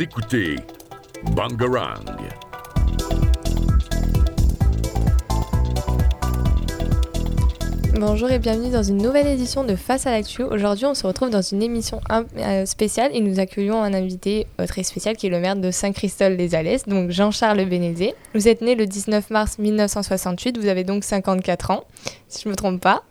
Écoutez Bangarang. Bonjour et bienvenue dans une nouvelle édition de Face à l'actu. Aujourd'hui, on se retrouve dans une émission euh, spéciale et nous accueillons un invité euh, très spécial qui est le maire de Saint-Christol-les-Alès, donc Jean-Charles Bénézé. Vous êtes né le 19 mars 1968, vous avez donc 54 ans, si je ne me trompe pas.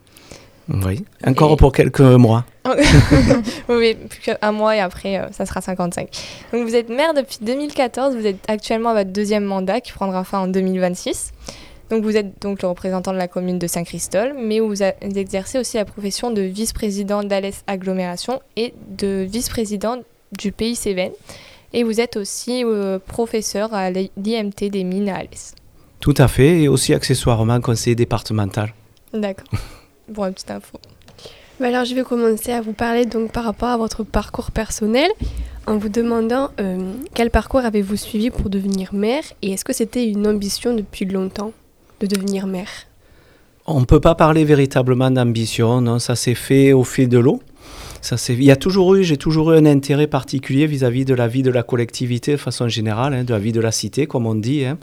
Oui, encore pour quelques mois. oui, plus qu'un mois et après, euh, ça sera 55. Donc vous êtes maire depuis 2014, vous êtes actuellement à votre deuxième mandat qui prendra fin en 2026. Donc vous êtes donc le représentant de la commune de Saint-Christol, mais vous, exercez aussi la profession de vice-président d'Alès Agglomération et de vice-président du pays Cévennes. Et vous êtes aussi euh, professeur à l'IMT des mines à Alès. Tout à fait, et aussi accessoirement conseiller départemental. D'accord. Bon, une petite info. Bah alors je vais commencer à vous parler donc par rapport à votre parcours personnel en vous demandant euh, quel parcours avez-vous suivi pour devenir maire et est-ce que c'était une ambition depuis longtemps de devenir maire? On ne peut pas parler véritablement d'ambition, non, ça s'est fait au fil de l'eau. Ça il y a toujours eu, j'ai toujours eu un intérêt particulier vis-à-vis de la vie de la collectivité de façon générale, hein, de la vie de la cité, comme on dit. Hein.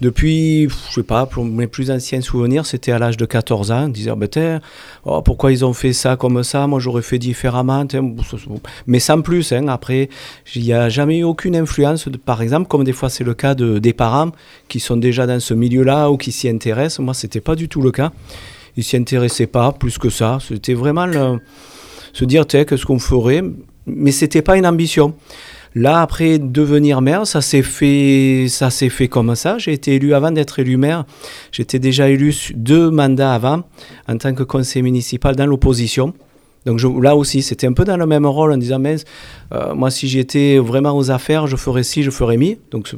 Depuis, je sais pas, mes plus anciens souvenirs, c'était à l'âge de 14 ans, disait, ben, oh, pourquoi ils ont fait ça comme ça, moi j'aurais fait différemment, mais sans plus. Hein, après, il n'y a jamais eu aucune influence, par exemple, comme des fois c'est le cas de, des parents qui sont déjà dans ce milieu-là ou qui s'y intéressent. Moi, c'était pas du tout le cas. Ils s'y intéressaient pas plus que ça. C'était vraiment se dire, qu'est-ce qu'on ferait, mais c'était pas une ambition. Là, après devenir maire, ça s'est fait, ça s'est fait comme ça. J'ai été élu avant d'être élu maire. J'étais déjà élu deux mandats avant en tant que conseiller municipal dans l'opposition. Donc là aussi, c'était un peu dans le même rôle en disant, mais euh, moi, si j'étais vraiment aux affaires, je ferais ci, je ferais mi. Donc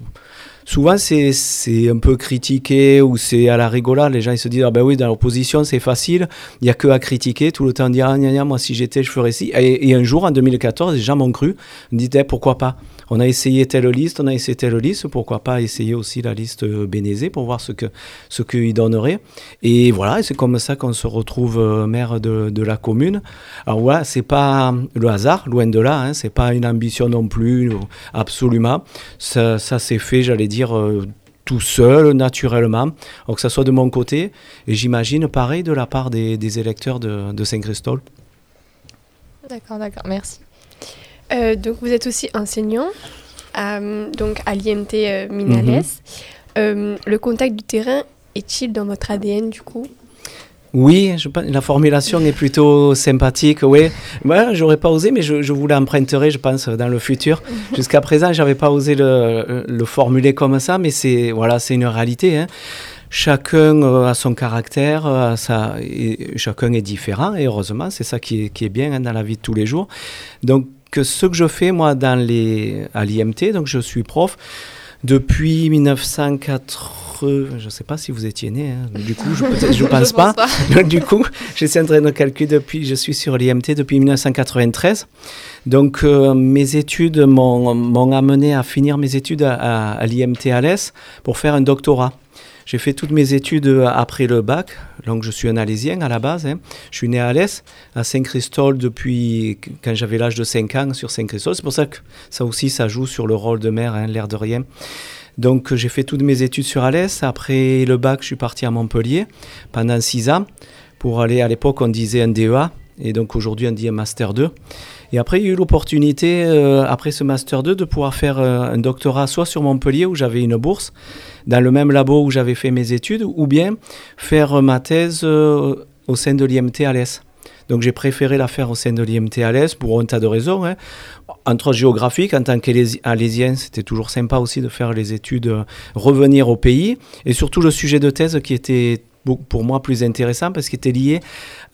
souvent c'est un peu critiqué ou c'est à la rigolade. Les gens se disent ah ben oui dans l'opposition c'est facile, il y a que à critiquer tout le temps dire ah, moi si j'étais je ferais ci. Et, un jour en 2014 les gens m'ont cru, me disaient pourquoi pas? On a essayé telle liste, on a essayé telle liste, pourquoi pas essayer aussi la liste euh, Bénézé pour voir ce que ce qu'il donnerait. Et voilà, c'est comme ça qu'on se retrouve euh, maire de, la commune. Alors voilà, c'est pas le hasard, loin de là, hein, c'est pas une ambition non plus, absolument. Ça, ça s'est fait, j'allais dire euh, tout seul, naturellement, alors que ça soit de mon côté, et j'imagine pareil de la part des, électeurs de, Saint-Christol. D'accord, d'accord, merci. Euh, donc vous êtes aussi enseignant donc à l'IMT euh, Minales. Mhm. le contact du terrain est-il dans votre ADN du coup? Oui, je, la formulation est plutôt sympathique, oui. Moi, j'aurais pas osé, mais je, vous l'emprunterai, je pense, dans le futur. Jusqu'à présent, j'avais pas osé le, le, formuler comme ça, mais c'est voilà, c'est une réalité. Hein. Chacun euh, a son caractère, euh, et chacun est différent, et heureusement, c'est ça qui est, qui est bien hein, dans la vie de tous les jours. Donc, ce que je fais, moi, dans les, à l'IMT, donc je suis prof depuis 1980 je ne sais pas si vous étiez né, hein. du coup, je ne pense, pas. du coup, je suis en train de calculer depuis, je suis sur l'IMT depuis 1993. Donc, euh, mes études m'ont amené à finir mes études à, à l'IMT Alès pour faire un doctorat. J'ai fait toutes mes études euh, après le bac, donc je suis un Alésien à la base. Hein. Je suis né à Alès, à Saint-Christol depuis quand j'avais l'âge de 5 ans sur Saint-Christol. C'est pour ça que ça aussi, ça joue sur le rôle de mère, hein, l'air de rien. Donc j'ai fait toutes mes études sur Alès. Après le bac, je suis parti à Montpellier pendant 6 ans pour aller, à l'époque on disait un DEA, et donc aujourd'hui on dit un Master 2. Et après, il y a eu l'opportunité, euh, après ce Master 2, de pouvoir faire euh, un doctorat soit sur Montpellier, où j'avais une bourse, dans le même labo où j'avais fait mes études, ou bien faire ma thèse euh, au sein de l'IMT Alès. Donc j'ai préféré la faire au sein de l'IMT Alès pour un tas de raisons. Hein. Entre géographique, en tant qu'alésien, c'était toujours sympa aussi de faire les études, revenir au pays, et surtout le sujet de thèse qui était pour moi plus intéressant parce qu'il était lié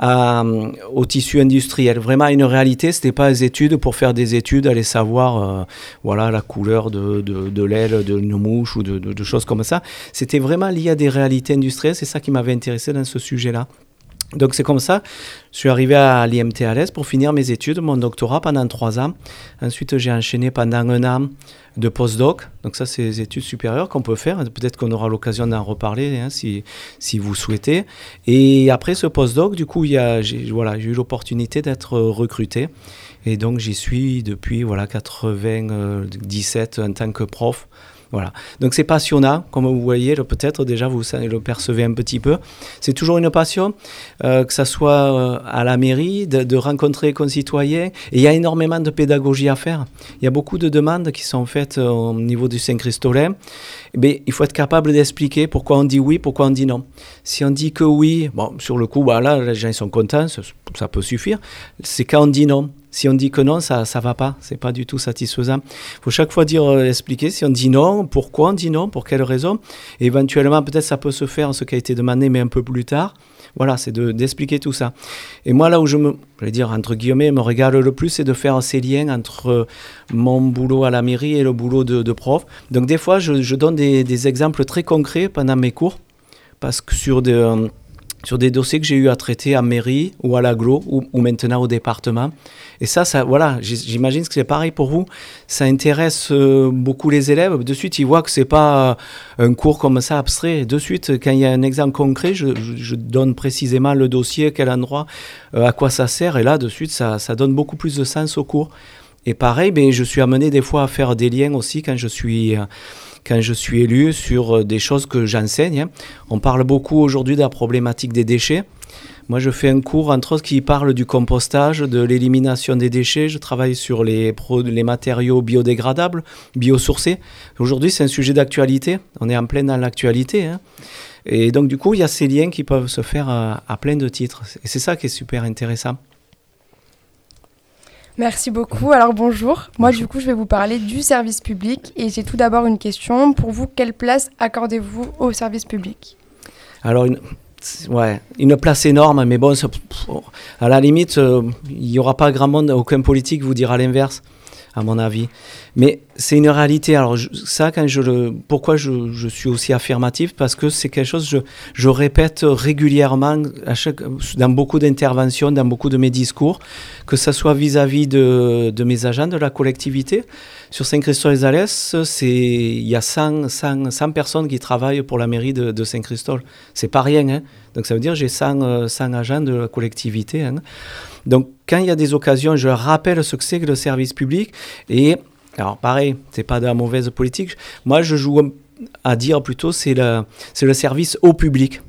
euh, au tissu industriel. Vraiment une réalité, ce n'était pas des études pour faire des études, aller savoir euh, voilà, la couleur de, de, de l'aile d'une mouche ou de, de, choses comme ça. C'était vraiment lié à des réalités industrielles, c'est ça qui m'avait intéressé dans ce sujet-là. Donc c'est comme ça, je suis arrivé à l'IMT l'Est pour finir mes études, mon doctorat pendant trois ans. Ensuite j'ai enchaîné pendant un an de postdoc. Donc ça c'est des études supérieures qu'on peut faire. Peut-être qu'on aura l'occasion d'en reparler hein, si, si vous souhaitez. Et après ce postdoc, du coup, j'ai voilà, eu l'opportunité d'être recruté. Et donc j'y suis depuis voilà, 97 en tant que prof voilà. Donc c'est passionnant, comme vous voyez, peut-être déjà vous le percevez un petit peu. C'est toujours une passion, euh, que ce soit euh, à la mairie, de, rencontrer les concitoyens. Et il y a énormément de pédagogie à faire. Il y a beaucoup de demandes qui sont faites euh, au niveau du Saint-Christolin. Eh il faut être capable d'expliquer pourquoi on dit oui, pourquoi on dit non. Si on dit que oui, bon, sur le coup, bah là, les gens sont contents, ça, peut suffire. C'est quand on dit non. Si on dit que non, ça ne va pas, c'est pas du tout satisfaisant. Il faut chaque fois dire, euh, expliquer si on dit non, pourquoi on dit non, pour quelle raison. éventuellement, peut-être ça peut se faire, ce qui a été demandé, mais un peu plus tard. Voilà, c'est d'expliquer tout ça. Et moi, là où je me, je vais dire, entre guillemets, me régale le plus, c'est de faire ces liens entre mon boulot à la mairie et le boulot de, prof. Donc, des fois, je, donne des, des, exemples très concrets pendant mes cours, parce que sur des euh, sur des dossiers que j'ai eu à traiter à mairie ou à l'aglo ou, ou, maintenant au département. Et ça, voilà, j'imagine que c'est pareil pour vous. Ça intéresse euh, beaucoup les élèves. De suite, ils voient que c'est pas un cours comme ça abstrait. De suite, quand il y a un exemple concret, je, donne précisément le dossier, quel endroit, euh, à quoi ça sert. Et là, de suite, ça, ça donne beaucoup plus de sens au cours. Et pareil, ben, je suis amené des fois à faire des liens aussi quand je suis... Euh, quand je suis élu sur euh, des choses que j'enseigne. Hein. On parle beaucoup aujourd'hui de la problématique des déchets. Moi, je fais un cours, entre autres, qui parle du compostage, de l'élimination des déchets. Je travaille sur les, les matériaux biodégradables, biosourcés. Aujourd'hui, c'est un sujet d'actualité. On est en plein dans l'actualité. Hein. Et donc, du coup, il y a ces liens qui peuvent se faire à, à plein de titres. Et c'est ça qui est super intéressant. Merci beaucoup. Alors bonjour. Moi du coup je vais vous parler du service public et j'ai tout d'abord une question. Pour vous, quelle place accordez-vous au service public? Alors une, ouais, une place énorme, mais bon, à la limite, euh, il n'y aura pas grand monde, aucun politique vous dira l'inverse à mon avis. Mais c'est une réalité. Alors ça, quand je le, pourquoi je, suis aussi affirmatif? Parce que c'est quelque chose que je, je répète régulièrement dans beaucoup d'interventions, dans beaucoup de mes discours, que ce soit vis-à-vis de, de, mes agents de la collectivité. Sur Saint-Christol-les-Alès, il y a 100, 100, 100, personnes qui travaillent pour la mairie de, de Saint-Christol. C'est pas rien. Hein Donc ça veut dire j'ai 100, 100 agents de la collectivité. Hein donc, quand il y a des occasions, je rappelle ce que c'est que le service public. Et, alors, pareil, c'est pas de la mauvaise politique. Moi, je joue à dire plutôt, c'est le, le service au public.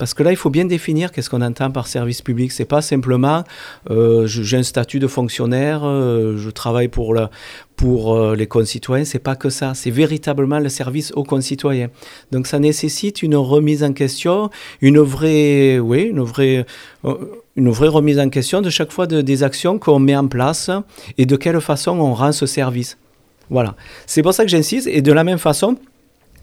Parce que là, il faut bien définir qu'est-ce qu'on entend par service public. C'est pas simplement euh, j'ai un statut de fonctionnaire, euh, je travaille pour, la, pour euh, les concitoyens. C'est pas que ça. C'est véritablement le service aux concitoyens. Donc ça nécessite une remise en question, une vraie, oui, une vraie, une vraie remise en question de chaque fois de, des actions qu'on met en place et de quelle façon on rend ce service. Voilà. C'est pour ça que j'insiste. Et de la même façon,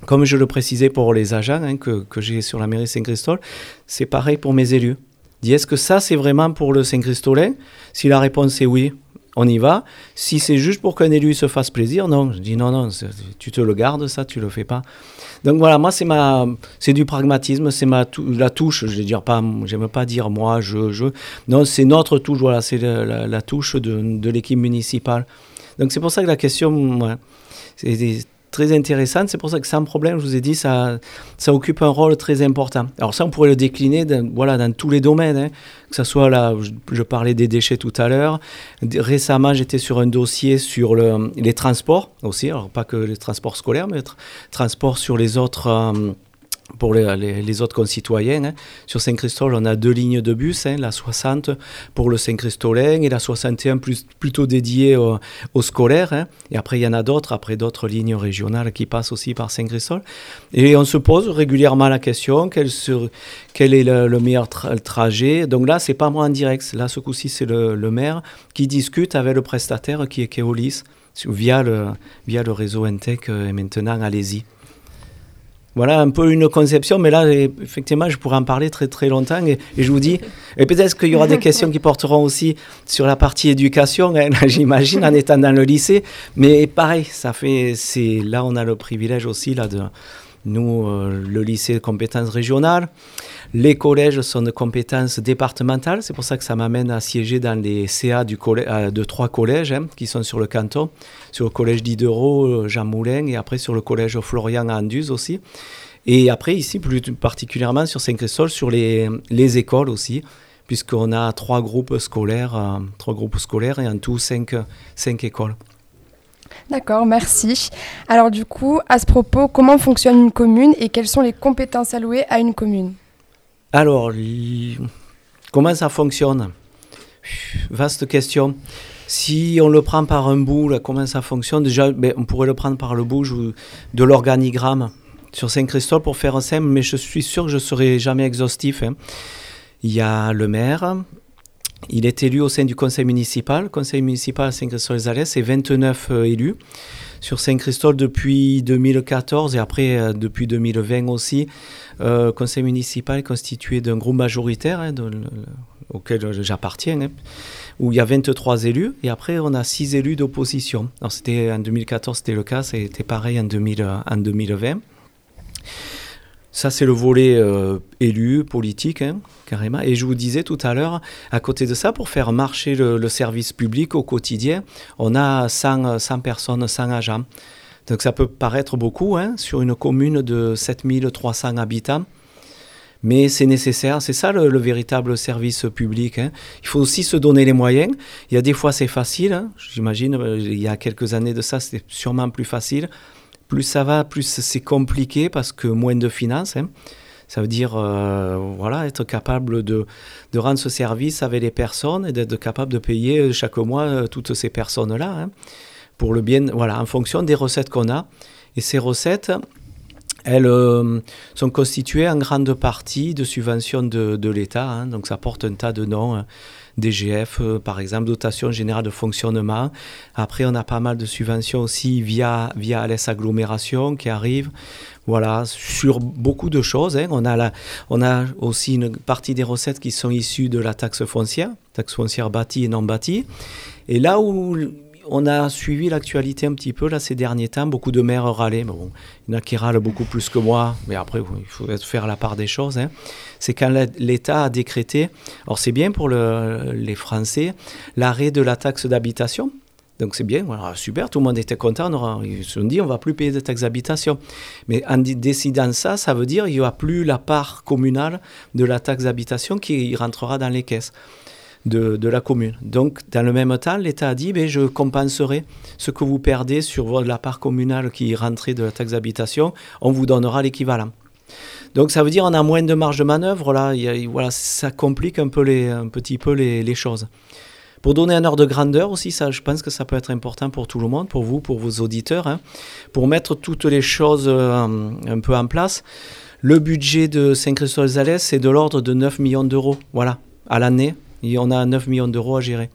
comme je le précisais pour les agents hein, que, j'ai sur la mairie Saint-Christol, c'est pareil pour mes élus. Dis, est-ce que ça, c'est vraiment pour le Saint-Christolin Si la réponse est oui, on y va. Si c'est juste pour qu'un élu se fasse plaisir, non. Je dis non, non, tu te le gardes, ça, tu le fais pas. Donc voilà, moi, c'est ma, c'est du pragmatisme, c'est ma la touche. Je vais dire pas, j'aime pas dire moi, je, je. Non, c'est notre touche. Voilà, c'est la, touche de, de l'équipe municipale. Donc c'est pour ça que la question, ouais, c'est très intéressante. C'est pour ça que sans problème, je vous ai dit, ça, ça occupe un rôle très important. Alors ça, on pourrait le décliner dans, voilà, dans tous les domaines. Hein. Que ce soit là, je, parlais des déchets tout à l'heure. Récemment, j'étais sur un dossier sur le, les transports aussi. Alors pas que les transports scolaires, mais transports sur les autres... Euh, pour les, autres concitoyens. Hein. Sur Saint-Christol, on a deux lignes de bus, hein, la 60 pour le Saint-Christolin et la 61 plus, plutôt dédiée aux scolaires. Hein. Et après, il y en a d'autres, après d'autres lignes régionales qui passent aussi par Saint-Christol. Et on se pose régulièrement la question, quel est le, meilleur trajet Donc là, c'est pas moi en direct. Là, ce coup-ci, c'est le, maire qui discute avec le prestataire qui est Keolis via le, via le réseau Intec euh, et maintenant allez-y. Voilà un peu une conception, mais là, effectivement, je pourrais en parler très très longtemps. Et, je vous dis, et peut-être qu'il y aura des questions qui porteront aussi sur la partie éducation, hein, j'imagine, en étant dans le lycée. Mais pareil, ça fait, c'est là, on a le privilège aussi là de Nous, euh, le lycée de compétences régionales. Les collèges sont de compétences départementales. C'est pour ça que ça m'amène à siéger dans les CA euh, de trois collèges hein, qui sont sur le canton. Sur le collège d'Idereau, euh, Jean Moulin, et après sur le collège Florian à Anduze aussi. Et après, ici, plus particulièrement sur Saint-Christophe, sur les, les écoles aussi, puisqu'on a trois groupes scolaires, trois groupes scolaires et en tout cinq écoles. D'accord, merci. Alors du coup, à ce propos, comment fonctionne une commune et quelles sont les compétences allouées à une commune? Alors, comment ça fonctionne? Vaste question. Si on le prend par un bout, comment ça fonctionne? Déjà, ben, on pourrait le prendre par le bout de l'organigramme sur Saint-Christophe pour faire un simple, mais je suis sûr que je ne serai jamais exhaustif. Hein. Il y a le maire, il est élu au sein du conseil municipal. Le conseil municipal Saint-Christophe-les-Alès, c'est 29 euh, élus. Sur Saint-Christophe depuis 2014 et après euh, depuis 2020 aussi, euh, conseil municipal est constitué d'un groupe majoritaire hein, auquel j'appartiens, hein, où il y a 23 élus et après on a 6 élus d'opposition. En 2014 c'était le cas, c'était pareil en, 2000, en 2020. Ça, c'est le volet euh, élu, politique, hein, carrément. Et je vous disais tout à l'heure, à côté de ça, pour faire marcher le, service public au quotidien, on a 100, 100, personnes, 100 agents. Donc ça peut paraître beaucoup hein, sur une commune de 7300 habitants. Mais c'est nécessaire, c'est ça le, véritable service public. Hein. Il faut aussi se donner les moyens. Il y a des fois c'est facile, j'imagine, euh, il y a quelques années de ça c'était sûrement plus facile plus ça va, plus c'est compliqué parce que moins de finances. Hein. Ça veut dire euh, voilà, être capable de, de, rendre ce service avec les personnes et d'être capable de payer chaque mois euh, toutes ces personnes-là hein, pour le bien, voilà, en fonction des recettes qu'on a. Et ces recettes, elles euh, sont constituées en grande partie de subventions de, l'État. Hein, donc ça porte un tas de noms. DGF, euh, par exemple, dotation générale de fonctionnement. Après, on a pas mal de subventions aussi via, via Alès Agglomération qui arrivent. Voilà, sur beaucoup de choses. Hein. On, a on a aussi une partie des recettes qui sont issues de la taxe foncière, taxe foncière bâtie et non bâtie. Et là où on a suivi l'actualité un petit peu là ces derniers temps. Beaucoup de maires râlaient. Bon, il y en a qui râlent beaucoup plus que moi, mais après, il faut faire la part des choses. Hein. C'est quand l'État a décrété, alors c'est bien pour les Français, l'arrêt de la taxe d'habitation. Donc c'est bien, super, tout le monde était content. On ils se sont dit, on va plus payer de taxe d'habitation. Mais en décidant ça, ça veut dire qu'il n'y aura plus la part communale de la taxe d'habitation qui rentrera dans les caisses de, la commune. Donc, dans le même temps, l'État a dit ben, je compenserai ce que vous perdez sur la part communale qui rentrait de la taxe d'habitation, on vous donnera l'équivalent. Donc ça veut dire on a moins de marge de manœuvre, là, voilà, ça complique un, peu les, un petit peu les, choses. Pour donner un ordre de grandeur aussi, ça, je pense que ça peut être important pour tout le monde, pour vous, pour vos auditeurs, hein, pour mettre toutes les choses euh, un peu en place. Le budget de Saint-Christophe-Zalès, c'est de l'ordre de 9 millions d'euros, voilà, à l'année, et on a 9 millions d'euros à gérer.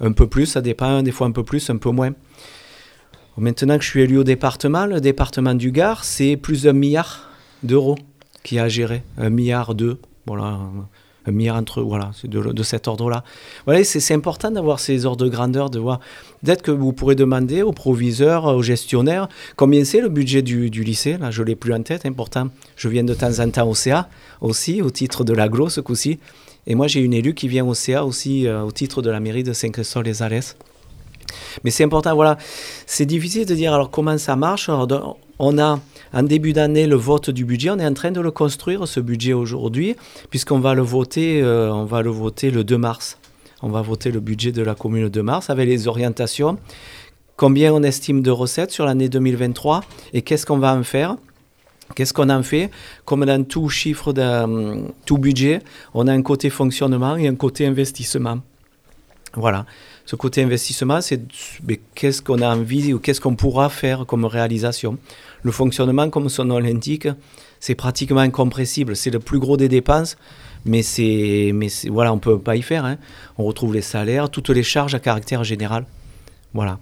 Un peu plus, ça dépend, des fois un peu plus, un peu moins. Maintenant que je suis élu au département, le département du Gard, c'est plus d'un milliard d'euros qui a géré. Un milliard deux, voilà, un milliard entre voilà, c'est de, cet ordre-là. Voilà, c'est important d'avoir ces ordres de grandeur, de voir. Peut-être que vous pourrez demander au proviseur, au gestionnaire, combien c'est le budget du, lycée. Là, je l'ai plus en tête. Important. Je viens de temps en temps au CA aussi, au titre de l'aglo ce coup-ci. Et moi, j'ai une élue qui vient au CA aussi euh, au titre de la mairie de Saint-Christophe-les-Alès. Mais c'est important, voilà. C'est difficile de dire alors comment ça marche. on a en début d'année le vote du budget. On est en train de le construire, ce budget aujourd'hui, puisqu'on va le voter, euh, va le voter le 2 mars. On va voter le budget de la commune de mars avec les orientations. Combien on estime de recettes sur l'année 2023 et qu'est-ce qu'on va en faire? Qu'est-ce qu'on en fait? Comme dans tout chiffre, tout budget, on a un côté fonctionnement et un côté investissement. Voilà. Ce côté investissement, c'est qu'est-ce qu'on a envie ou qu'est-ce qu'on pourra faire comme réalisation? Le fonctionnement, comme son nom l'indique, c'est pratiquement incompressible. C'est le plus gros des dépenses, mais c'est, mais voilà, on peut pas y faire. Hein. On retrouve les salaires, toutes les charges à caractère général. Voilà.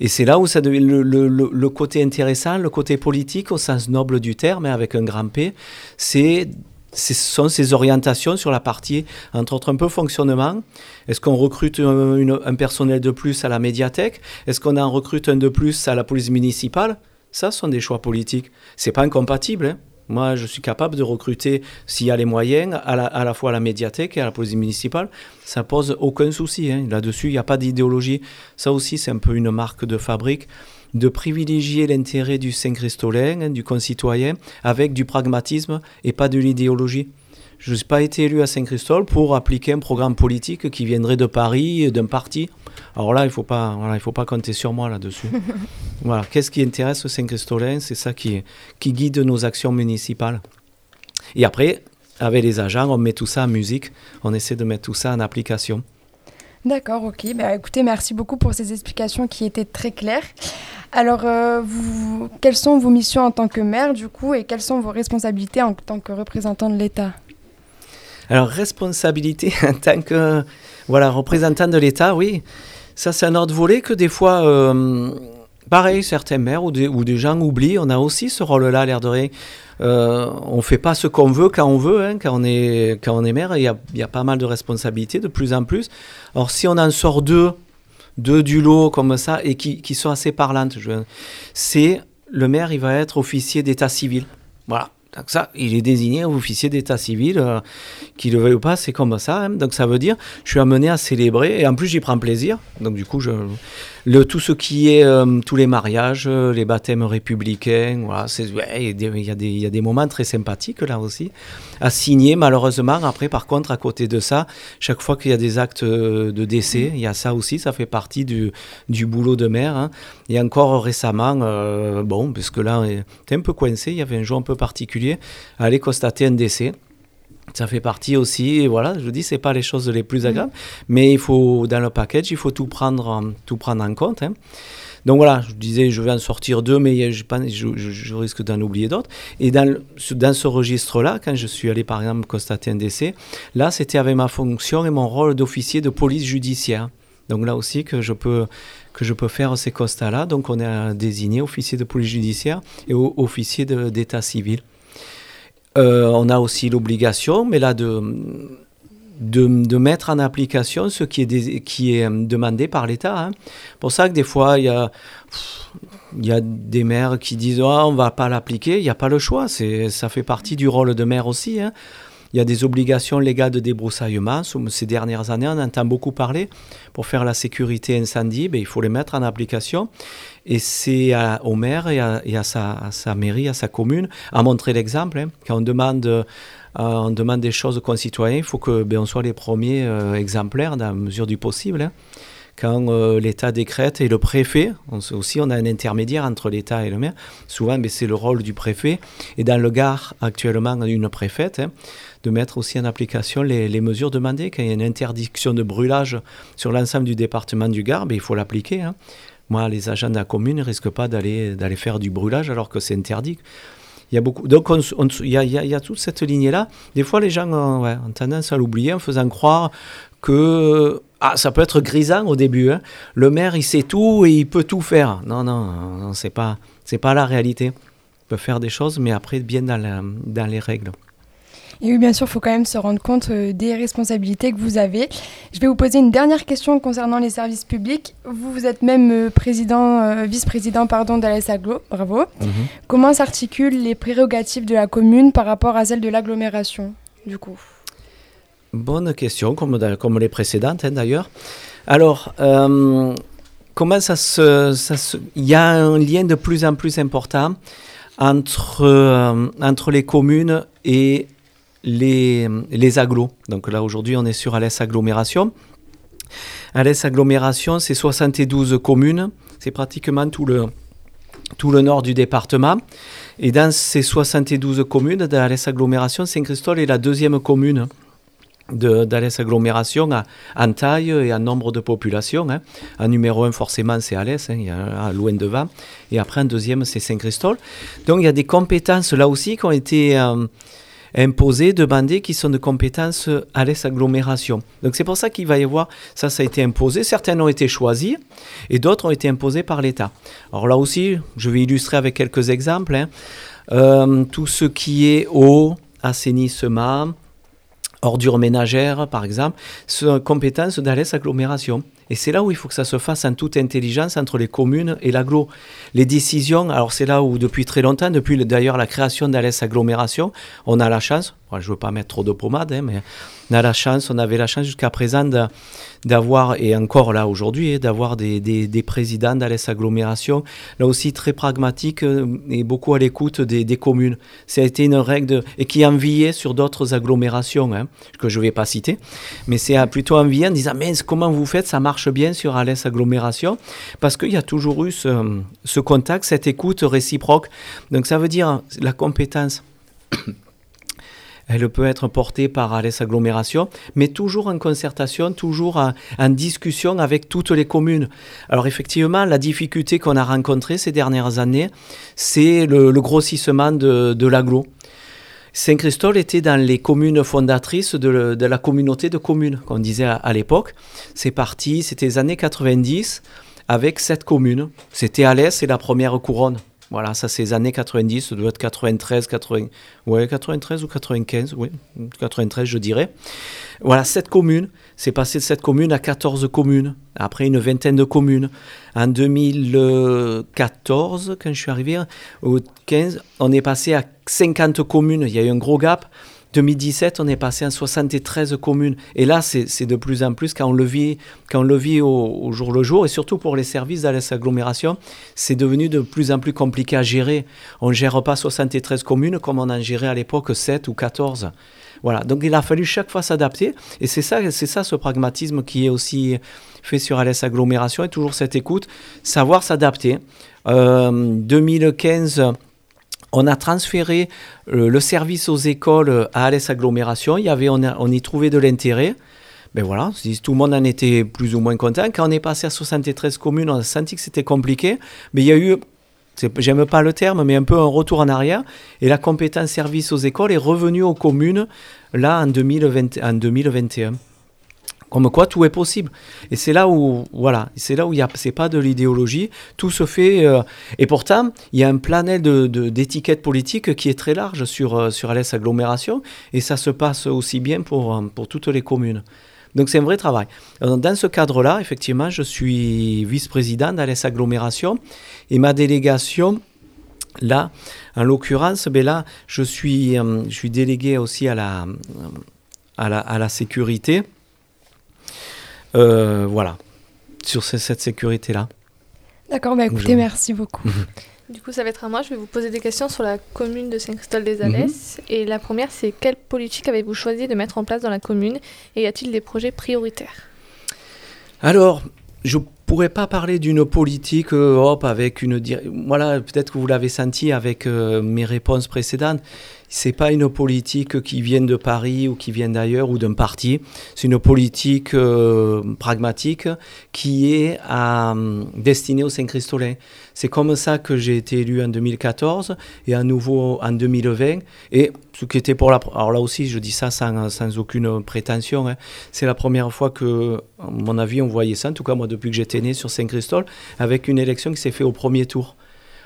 Et c'est là où ça devient le, le, le, côté intéressant, le côté politique au sens noble du terme, avec un grand P, c'est ce sont ces orientations sur la partie, entre autres, un peu fonctionnement. Est-ce qu'on recrute un, personnel de plus à la médiathèque? Est-ce qu'on en recrute un de plus à la police municipale? Ça, ce sont des choix politiques. C'est pas incompatible. hein. Moi, je suis capable de recruter, s'il y a les moyens, à la, à la fois à la médiathèque et à la police municipale. Ça pose aucun souci. hein. Là-dessus, il n'y a pas d'idéologie. Ça aussi, c'est un peu une marque de fabrique de privilégier l'intérêt du Saint-Christolin, hein, du concitoyen, avec du pragmatisme et pas de l'idéologie. Je n'ai pas été élu à Saint-Christol pour appliquer un programme politique qui viendrait de Paris, d'un parti. Alors là, il ne faut, pas- voilà, il faut pas compter sur moi là-dessus. voilà. Qu'est-ce qui intéresse Saint-Christolin C'est ça qui, qui guide nos actions municipales. Et après, avec les agents, on met tout ça en musique. On essaie de mettre tout ça en application. D'accord, ok. Bah, écoutez, merci beaucoup pour ces explications qui étaient très claires. Alors, euh, vous, quelles sont vos missions en tant que maire, du coup, et quelles sont vos responsabilités en tant que représentant de l'État? Alors, responsabilité en tant que voilà, représentant de l'État, oui, ça c'est un autre volet que des fois, euh, pareil, certains maires ou des, gens oublient, on a aussi ce rôle-là, l'air de rien. Euh, on ne fait pas ce qu'on veut quand on veut, hein, quand, on est, quand on est maire, il y a, y a pas mal de responsabilités de plus en plus. Alors, si on en sort deux, deux du lot comme ça, et qui, qui sont assez parlantes, c'est le maire, il va être officier d'état civil. Voilà. Donc ça, il est désigné officier d'état civil, euh, qu'il le veuille ou pas, c'est comme ça. hein. Donc ça veut dire, je suis amené à célébrer, et en plus j'y prends plaisir. Donc du coup, je, le, tout ce qui est euh, tous les mariages, euh, les baptêmes républicains, voilà, c'est, ouais, il y a des- il y, a des- il moments très sympathiques là aussi. À signer, malheureusement, après par contre, à côté de ça, chaque fois qu'il y a des actes euh, de décès, il y a ça aussi, ça fait partie du, du boulot de maire. hein. Et encore récemment, bon, parce que là, était un peu coincé, il y avait un jour un peu particulier, aller constater un décès. Ça fait partie aussi, et voilà, je dis, c'est pas les choses les plus agréables, mais il faut, dans le package, il faut tout prendre, en- tout prendre en compte. hein. Donc voilà, je disais, je vais en sortir deux, mais je, je, je- risque d'en oublier d'autres. Et dans, ce- registre-là, quand je suis allé par exemple constater un décès, là c'était avec ma fonction et mon rôle d'officier de police judiciaire. Donc là aussi que je peux, que je peux faire ces constats-là. Donc on est euh, désigné officier de police judiciaire et officier d'état civil. Euh, on a aussi l'obligation, mais là, de, de, mettre en application ce qui est, qui est euh, demandé par l'État. hein. pour ça que des fois, il y a, y a des maires qui disent Ah, on ne va pas l'appliquer. Il n'y a pas le choix. Ça fait partie du rôle de maire aussi. hein. Il y a des obligations légales de débroussaillement. Ces dernières années, on entend beaucoup parler. Pour faire la sécurité incendie, ben, il faut les mettre en application. Et c'est au maire et, à, sa, mairie, à sa commune, à montrer l'exemple. hein. Quand on demande, euh, on demande des choses aux concitoyens, il faut que ben, on soit les premiers euh, exemplaires dans la mesure du possible. hein. Quand euh, l'État décrète et le préfet, aussi on a un intermédiaire entre l'État et le maire, souvent ben, c'est le rôle du préfet. Et dans le Gard, actuellement, une préfète, hein, de mettre aussi en application les, mesures demandées. Quand il y a une interdiction de brûlage sur l'ensemble du département du Gard, ben, il faut l'appliquer. hein. Moi, les agents de la commune ne risquent pas d'aller faire du brûlage alors que c'est interdit. Il y a beaucoup. Donc, il, y a, toute cette lignée-là. Des fois, les gens ont, ont tendance à l'oublier en faisant croire que ah, ça peut être grisant au début. hein. Le maire, il sait tout et il peut tout faire. Non, non, non c'est pas, pas la réalité. Il peut faire des choses, mais après, bien dans les règles. Et oui, bien sûr, il faut quand même se rendre compte euh, des responsabilités que vous avez. Je vais vous poser une dernière question concernant les services publics. Vous, vous êtes même euh, président, euh, vice-président pardon, d'Alès Aglo. Bravo. Comment s'articulent les prérogatives de la commune par rapport à celles de l'agglomération, du coup? Bonne question, comme, les précédentes hein, d'ailleurs. Alors, euh, comment ça se, ça se- Il y a un lien de plus en plus important entre, euh, entre les communes et les, les agglos. Donc là, aujourd'hui, on est sur Alès Agglomération. Alès Agglomération, c'est 72 communes. C'est pratiquement tout le, tout le nord du département. Et dans ces 72 communes d'Alès Agglomération, Saint-Christol est la deuxième commune d'Alès Agglomération en taille et en nombre de population. hein. En numéro un, forcément, c'est Alès, hein, il y a loin devant. Et après, en deuxième, c'est Saint-Christol. Donc, il y a des compétences là aussi qui ont été euh, imposées, demandées, qui sont de compétences Alès Agglomération. Donc, c'est pour ça qu'il va y avoir, ça, ça a été imposé. Certaines ont été choisies et d'autres ont été imposées par l'État. Alors là aussi, je vais illustrer avec quelques exemples. hein. Euh, tout ce qui est eau, assainissement, ordures ménagères, par exemple, sont compétences d'Alès Agglomération. Et c'est là où il faut que ça se fasse en toute intelligence entre les communes et l'agglo. Les décisions, alors c'est là où depuis très longtemps, depuis d'ailleurs la création d'Alès Agglomération, on a la chance, je ne veux pas mettre trop de pommade, hein, mais on a la chance, on avait la chance jusqu'à présent d'avoir, et encore là aujourd'hui, hein, d'avoir des, présidents d'Alès Agglomération, là aussi très pragmatiques euh, et beaucoup à l'écoute des, communes. Ça a été une règle et qui enviait sur d'autres agglomérations, hein, que je ne vais pas citer, mais c'est plutôt envié en disant, mais comment vous faites, ça marche bien sur Alès Agglomération, parce qu'il y a toujours eu ce, ce contact, cette écoute réciproque. Donc ça veut dire la compétence elle peut être portée par Alès Agglomération, mais toujours en concertation, toujours en, discussion avec toutes les communes. Alors effectivement, la difficulté qu'on a rencontrée ces dernières années, c'est le, grossissement de, de. Saint-Christol était dans les communes fondatrices de, la communauté de communes, qu'on disait à, à l'époque. C'est parti, c'était les années 90, avec sept communes. C'était Alès, c'est la première couronne. Voilà, ça c'est les années 90, ça doit être 93, 80, ouais, 93 ou 95, oui, 93 je dirais. Voilà, cette communes, c'est passé de cette commune à 14 communes, après une vingtaine de communes. En 2014, quand je suis arrivé, au 15, on est passé à 50 communes, il y a eu un gros gap. 2017, on est passé à 73 communes. Et là, c'est de plus en plus, quand on le vit, quand on le vit au, jour le jour, et surtout pour les services dans les c'est devenu de plus en plus compliqué à gérer. On ne gère pas 73 communes comme on en gérait à l'époque 7 ou 14. Voilà, donc il a fallu chaque fois s'adapter. Et c'est ça, c'est ça ce pragmatisme qui est aussi fait sur Alès Agglomération, et toujours cette écoute, savoir s'adapter. Euh, 2015 on a transféré le, le, service aux écoles à Alès Agglomération. Il on y trouvait de l'intérêt. Ben voilà, tout le monde en était plus ou moins content. Quand on est passé à 73 communes, on a senti que c'était compliqué. Mais il y a eu, j'aime pas le terme, mais un peu un retour en arrière. Et la compétence service aux écoles est revenue aux communes, là, en, 2020, en 2021. Comme quoi tout est possible. Et c'est là où, voilà, c'est là où il c'est pas de l'idéologie, tout se fait. Euh, et pourtant, il y a un planel de, d'étiquettes politiques qui est très large sur, euh, sur Alès Agglomération, et ça se passe aussi bien pour, pour toutes les communes. Donc c'est un vrai travail. Dans ce cadre-là, effectivement, je suis vice-président d'Alès Agglomération, et ma délégation, là, en l'occurrence, ben là, je suis, euh, je suis délégué aussi à la, à la sécurité. Euh, voilà, sur cette sécurité-là. D'accord, bah écoutez, merci beaucoup. Du coup, ça va être à moi. Je vais vous poser des questions sur la commune de Saint-Christol-des-Alès. Mm -hmm. Et la première, c'est quelle politique avez-vous choisi de mettre en place dans la commune Et y a-t-il des projets prioritaires? Alors, je pourrais pas parler d'une politique, euh, hop, avec une... Voilà, peut-être que vous l'avez senti avec euh, mes réponses précédentes c'est pas une politique qui vient de Paris ou qui vient d'ailleurs ou d'un parti. C'est une politique euh, pragmatique qui est à, destinée aux Saint-Christolais. C'est comme ça que j'ai été élu en 2014 et à nouveau en 2020. Et ce qui était pour la. Alors là aussi, je dis ça sans, aucune prétention. Hein. C'est la première fois que, à mon avis, on voyait ça, en tout cas moi depuis que j'étais né sur Saint-Christol, avec une élection qui s'est faite au premier tour.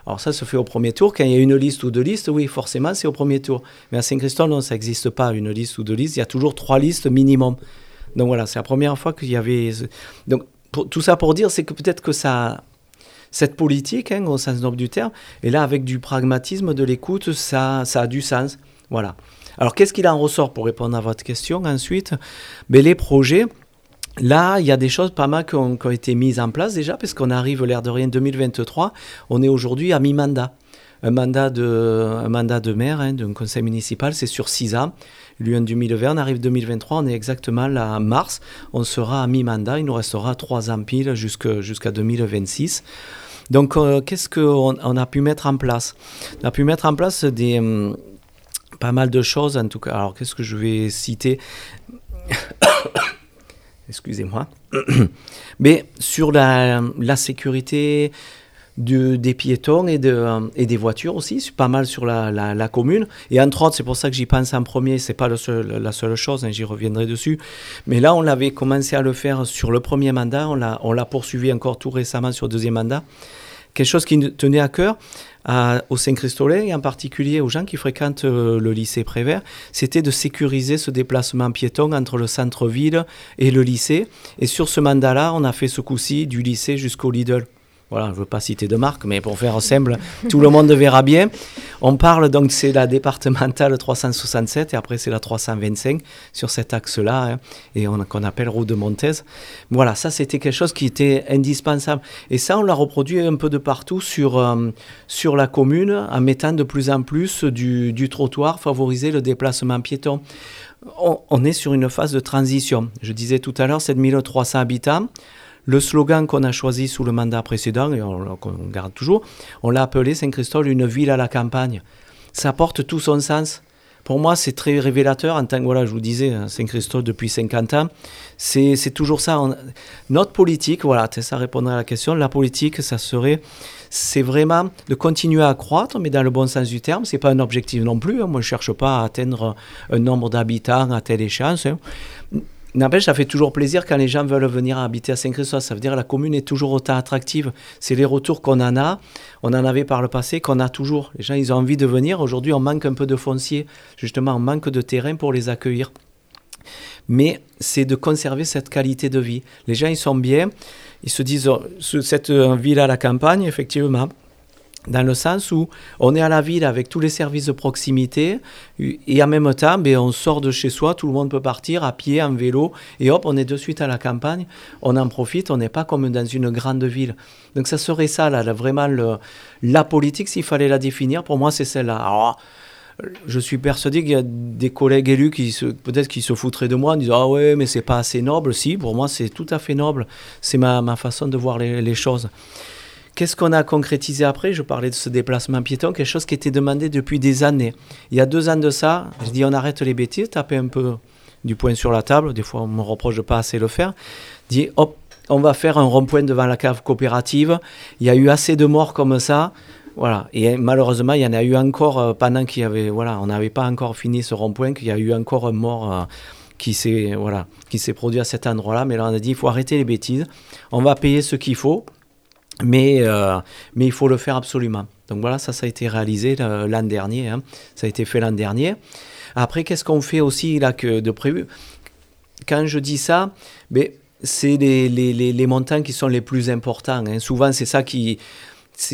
Alors ça se fait au premier tour. Quand il y a une liste ou deux listes, oui, forcément, c'est au premier tour. Mais à Saint-Christophe, non, ça n'existe pas, une liste ou deux listes. Il y a toujours trois listes minimum. Donc voilà, c'est la première fois qu'il y avait... Donc pour, tout ça pour dire, c'est que peut-être que ça... Cette politique, hein, au sens noble du terme, et là, avec du pragmatisme, de l'écoute, ça, ça a du sens. Voilà. Alors, qu'est-ce qu'il en ressort pour répondre à votre question ensuite? Mais Les projets, Là, il y a des choses pas mal qui ont, été mises en place déjà, parce qu'on arrive, l'air de rien, 2023. On est aujourd'hui à mi-mandat. Un mandat de, mandat de maire hein, d'un conseil municipal, c'est sur six ans. Lui, en 2020, on arrive 2023, on est exactement là en mars. On sera à mi-mandat, il nous restera trois ans pile jusqu'à jusqu 2026. Donc, euh, qu'est-ce qu'on on a pu mettre en place? On a pu mettre en place des, hum, pas mal de choses, en tout cas. Alors, qu'est-ce que je vais citer? Excusez-moi, mais sur la, sécurité de, des piétons et, de, et des voitures aussi, pas mal sur la commune. Et entre autres, c'est pour ça que j'y pense en premier, c'est pas le seul, la seule chose, hein, j'y reviendrai dessus. Mais là, on l'avait commencé à le faire sur le premier mandat, on l'a poursuivi encore tout récemment sur le deuxième mandat. Quelque chose qui tenait à cœur à, au Saint-Christolet et en particulier aux gens qui fréquentent euh, le lycée Prévert, c'était de sécuriser ce déplacement piéton entre le centre-ville et le lycée. Et sur ce mandat-là, on a fait ce coup-ci du lycée jusqu'au Lidl. Voilà, je ne veux pas citer de marque, mais pour faire simple, tout le monde verra bien. On parle donc, c'est la départementale 367 et après c'est la 325 sur cet axe-là, hein, et on, qu'on appelle route de Montez. Voilà, ça c'était quelque chose qui était indispensable. Et ça, on l'a reproduit un peu de partout sur, euh, sur la commune en mettant de plus en plus du, du trottoir, favoriser le déplacement piéton. On, on est sur une phase de transition. Je disais tout à l'heure, 7300 habitants. Le slogan qu'on a choisi sous le mandat précédent, et on, qu'on garde toujours, on l'a appelé Saint-Christol une ville à la campagne. Ça porte tout son sens. Pour moi, c'est très révélateur en tant que, voilà, je vous disais, hein, Saint-Christol depuis 50 ans. C'est, c'est toujours ça. Notre politique, voilà, ça répondrait à la question. La politique, ça serait, c'est vraiment de continuer à croître, mais dans le bon sens du terme. C'est pas un objectif non plus. hein. Moi, je cherche pas à atteindre un nombre d'habitants à telle échéance. hein. N'empêche, ça fait toujours plaisir quand les gens veulent venir habiter à Saint-Christophe. Ça veut dire que la commune est toujours autant attractive. C'est les retours qu'on en a, on en avait par le passé, qu'on a toujours. Les gens, ils ont envie de venir. Aujourd'hui, on manque un peu de foncier. Justement, on manque de terrain pour les accueillir. Mais c'est de conserver cette qualité de vie. Les gens, ils sont bien. Ils se disent, ce- cette euh, ville à la campagne, effectivement, dans le sens où on est à la ville avec tous les services de proximité et en même temps, ben, on sort de chez soi, tout le monde peut partir à pied, en vélo, et hop, on est de suite à la campagne, on en profite, on n'est pas comme dans une grande ville. Donc ça serait ça, là, vraiment, la politique, s'il fallait la définir, pour moi, c'est celle-là. Je suis persuadé qu'il y a des collègues élus qui peut-être qui se foutraient de moi en disant ah ouais mais c'est pas assez noble. Si pour moi c'est tout à fait noble. C'est ma, ma façon de voir les choses. Qu'est-ce qu'on a concrétisé après? Je parlais de ce déplacement piéton, quelque chose qui était demandé depuis des années. Il y a deux ans de ça, je dis on arrête les bêtises, taper un peu du poing sur la table. Des fois on me reproche de pas assez le faire. Dit hop, on va faire un rond-point devant la cave coopérative. Il y a eu assez de morts comme ça. Voilà. Et malheureusement, il y en a eu encore euh, pendant qu'il y avait, voilà, on n'avait pas encore fini ce rond-point, qu'il y a eu encore un mort euh, qui s'est, voilà, qui s'est produit à cet endroit-là. Mais là, on a dit, il faut arrêter les bêtises. On va payer ce qu'il faut, mais, euh, mais il faut le faire absolument. Donc voilà, ça, ça a été réalisé euh, l'an dernier. hein. Ça a été fait l'an dernier. Après, qu'est-ce qu'on fait aussi là que de prévu? Quand je dis ça, ben, c'est les, les, les, montants qui sont les plus importants. hein. Souvent, c'est ça qui,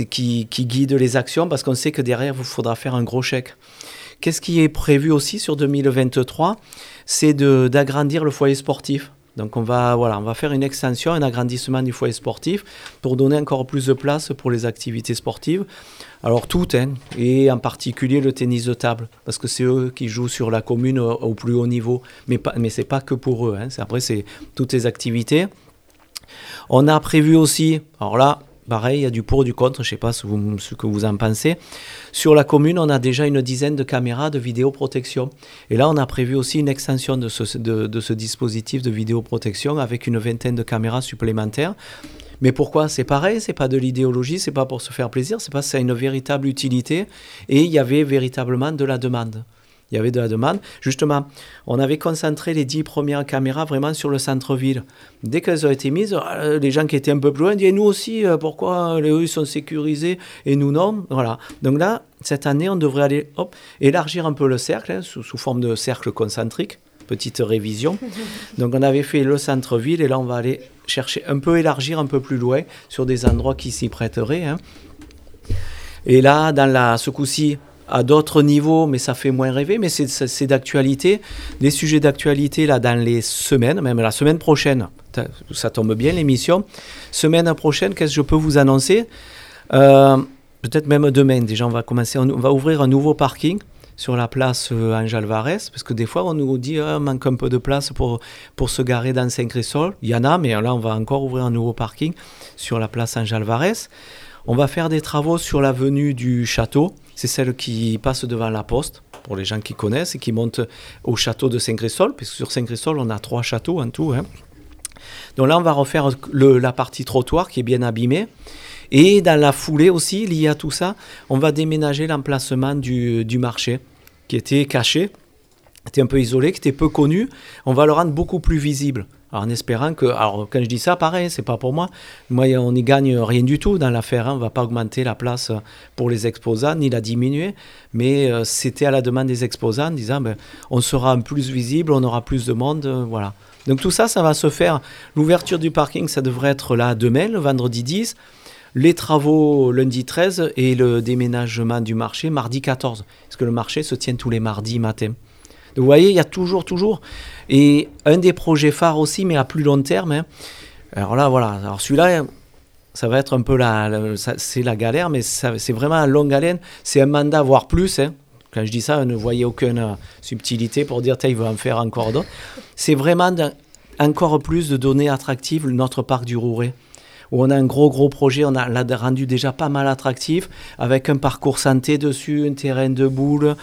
qui, qui guide les actions parce qu'on sait que derrière, il faudra faire un gros chèque. Qu'est-ce qui est prévu aussi sur 2023 C'est d'agrandir le foyer sportif. Donc on va, faire une extension, un agrandissement du foyer sportif pour donner encore plus de place pour les activités sportives. Alors toutes, hein, et en particulier le tennis de table, parce que c'est eux qui jouent sur la commune au, plus haut niveau. Mais, ce n'est pas que pour eux, hein, après c'est toutes les activités. On a prévu aussi, alors là, pareil, il y a du pour, du contre, je ne sais pas ce que vous en pensez. Sur la commune, on a déjà une dizaine de caméras de vidéoprotection. Et là, on a prévu aussi une extension de ce, de, de ce dispositif de vidéoprotection avec une vingtaine de caméras supplémentaires. Mais pourquoi? C'est pareil, c'est pas de l'idéologie, c'est pas pour se faire plaisir, c'est parce que ça a une véritable utilité et il y avait véritablement de la demande. Il y avait de la demande. Justement, on avait concentré les dix premières caméras vraiment sur le centre-ville. Dès qu'elles ont été mises, euh, les gens qui étaient un peu plus loin disaient nous aussi, euh, pourquoi les rues sont sécurisées et nous non? Voilà. Donc là, cette année, on devrait aller hop, élargir un peu le cercle hein, sous, sous forme de cercle concentrique. Petite révision. Donc on avait fait le centre-ville et là on va aller chercher un peu élargir un peu plus loin sur des endroits qui s'y prêteraient. hein. Et là, dans la, ce coup-ci, à d'autres niveaux, mais ça fait moins rêver, mais c'est- d'actualité. Des sujets d'actualité, là, dans les semaines, même la semaine prochaine, ça- tombe bien l'émission. Semaine prochaine, qu'est-ce que je peux vous annoncer? Euh, Peut-être même demain, déjà, on va commencer, on va ouvrir un nouveau parking sur la place euh, Ange Alvarez, parce que des fois, on nous dit, ah, manque un peu de place pour, pour se garer dans Saint-Christol. Il y en a, mais là, on va encore ouvrir un nouveau parking sur la place Ange Alvarez. On va faire des travaux sur l'avenue du château. C'est celle qui passe devant la poste, pour les gens qui connaissent, et qui monte au château de Saint-Christol, puisque sur Saint-Christol, on a trois châteaux en tout. hein. Donc là, on va refaire la partie trottoir qui est bien abîmée. Et dans la foulée aussi, lié à tout ça, on va déménager l'emplacement du, du marché, qui était caché, était un peu isolé, qui était peu connu. On va le rendre beaucoup plus visible. En espérant que, alors quand je dis ça, pareil, c'est pas pour moi. Moi, on n'y gagne rien du tout dans l'affaire. Hein. On va pas augmenter la place pour les exposants ni la diminuer, mais euh, c'était à la demande des exposants, en disant, ben, on sera plus visible, on aura plus de monde, euh, voilà. Donc tout ça, ça va se faire. L'ouverture du parking, ça devrait être là demain, le vendredi 10 les travaux lundi 13 et le déménagement du marché mardi 14. Parce que le marché se tient tous les mardis matin. Donc vous voyez, il y a toujours, toujours. Et un des projets phares aussi, mais à plus long terme. Hein. alors là, voilà. Alors celui-là, ça va être un peu la, c'est la galère, mais c'est vraiment un longue haleine. C'est un mandat, voire plus. Hein. Quand je dis ça, ne voyez aucune subtilité pour dire, il veut en faire encore d'autres. C'est vraiment encore plus de données attractives notre parc du Rouret où on a un gros gros projet, on l'a rendu déjà pas mal attractif, avec un parcours santé dessus, un terrain de boules.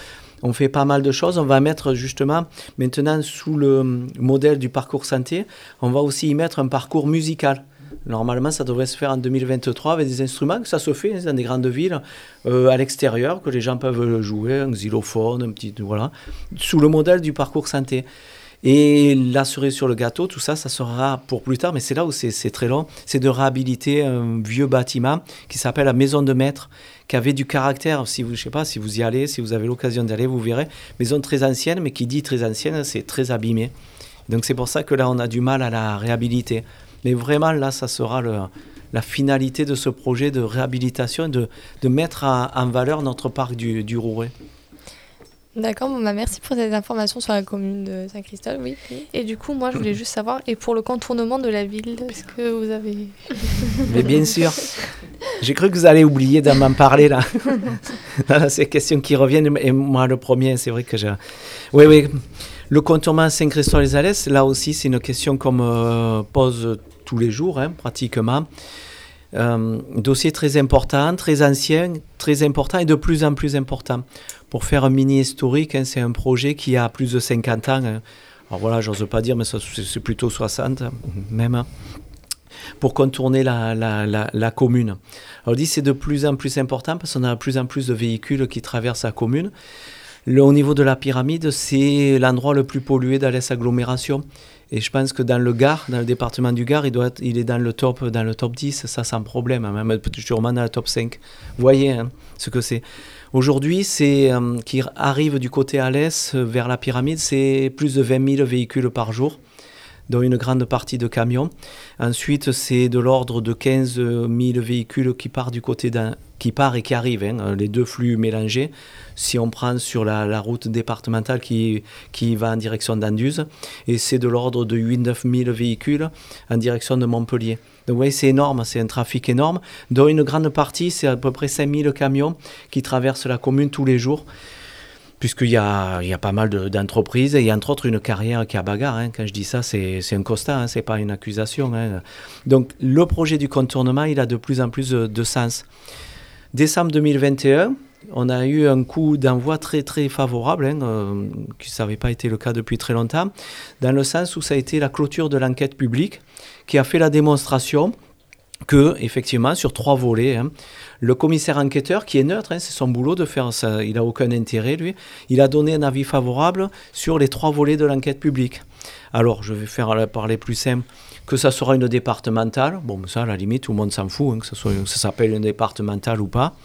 On fait pas mal de choses. On va mettre justement maintenant sous le modèle du parcours santé, on va aussi y mettre un parcours musical. Normalement, ça devrait se faire en 2023 avec des instruments, que ça se fait dans des grandes villes, euh, à l'extérieur, que les gens peuvent jouer, un xylophone, un petit. Voilà, sous le modèle du parcours santé. Et la sur le gâteau, tout ça, ça sera pour plus tard, mais c'est là où c'est très long, c'est de réhabiliter un vieux bâtiment qui s'appelle la Maison de Maître, qui avait du caractère. Si vous, je sais pas, si vous y allez, si vous avez l'occasion d'y aller, vous verrez. Maison très ancienne, mais qui dit très ancienne, c'est très abîmé. Donc c'est pour ça que là, on a du mal à la réhabiliter. Mais vraiment, là, ça sera le, la finalité de ce projet de réhabilitation, de, de mettre en valeur notre parc du, du Rouret. D'accord, bon, bah merci pour ces informations sur la commune de Saint-Christophe. Oui. Et du coup, moi, je voulais juste savoir, et pour le contournement de la ville, est-ce que vous avez. Mais bien sûr. J'ai cru que vous allez oublier de m'en parler là. ces questions qui reviennent, et moi le premier, c'est vrai que j'ai. Oui, oui. Le contournement Saint-Christophe-les-Alès, là aussi, c'est une question qu'on me pose tous les jours, hein, pratiquement. Euh, dossier très important, très ancien, très important et de plus en plus important. Pour faire un mini historique, hein, c'est un projet qui a plus de 50 ans. Hein. Alors voilà, j'ose pas dire, mais c'est plutôt 60 même. Hein, pour contourner la, commune. Alors dit c'est de plus en plus important parce qu'on a de plus en plus de véhicules qui traversent la commune. Au niveau de la pyramide, c'est l'endroit le plus pollué d'Alès Agglomération. Et je pense que dans le Gard, dans le département du Gard, il, doit être, il est dans le top, dans le top 10, ça sans problème, hein, même sûrement dans le top 5. Vous voyez hein, ce que c'est. Aujourd'hui, c'est euh, qui arrive du côté à l'est vers la pyramide, c'est plus de 20 000 véhicules par jour dont une grande partie de camions. Ensuite, c'est de l'ordre de 15 000 véhicules qui partent du côté qui part et qui arrive, hein, les deux flux mélangés. Si on prend sur la, route départementale qui, qui va en direction d'Anduze, et c'est de l'ordre de 8-9 000 véhicules en direction de Montpellier. Donc vous voyez, c'est énorme, c'est un trafic énorme, dont une grande partie, c'est à peu près 5 000 camions qui traversent la commune tous les jours puisqu'il y a, il y a pas mal d'entreprises, et entre autres une carrière qui a bagarre. Hein. Quand je dis ça, c'est un constat, hein, c'est pas une accusation. Hein. Donc le projet du contournement, il a de plus en plus de, sens. Décembre 2021, on a eu un coup d'envoi très très favorable, euh, qui n'avait pas été le cas depuis très longtemps, dans le sens où ça a été la clôture de l'enquête publique, qui a fait la démonstration que, effectivement, sur trois volets, le commissaire enquêteur, qui est neutre, hein, c'est son boulot de faire ça, il n'a aucun intérêt, lui, il a donné un avis favorable sur les trois volets de l'enquête publique. Alors, je vais faire parler plus simple, que ça sera une départementale, bon, ça, à la limite, tout le monde s'en fout, hein, que ça s'appelle une départementale ou pas.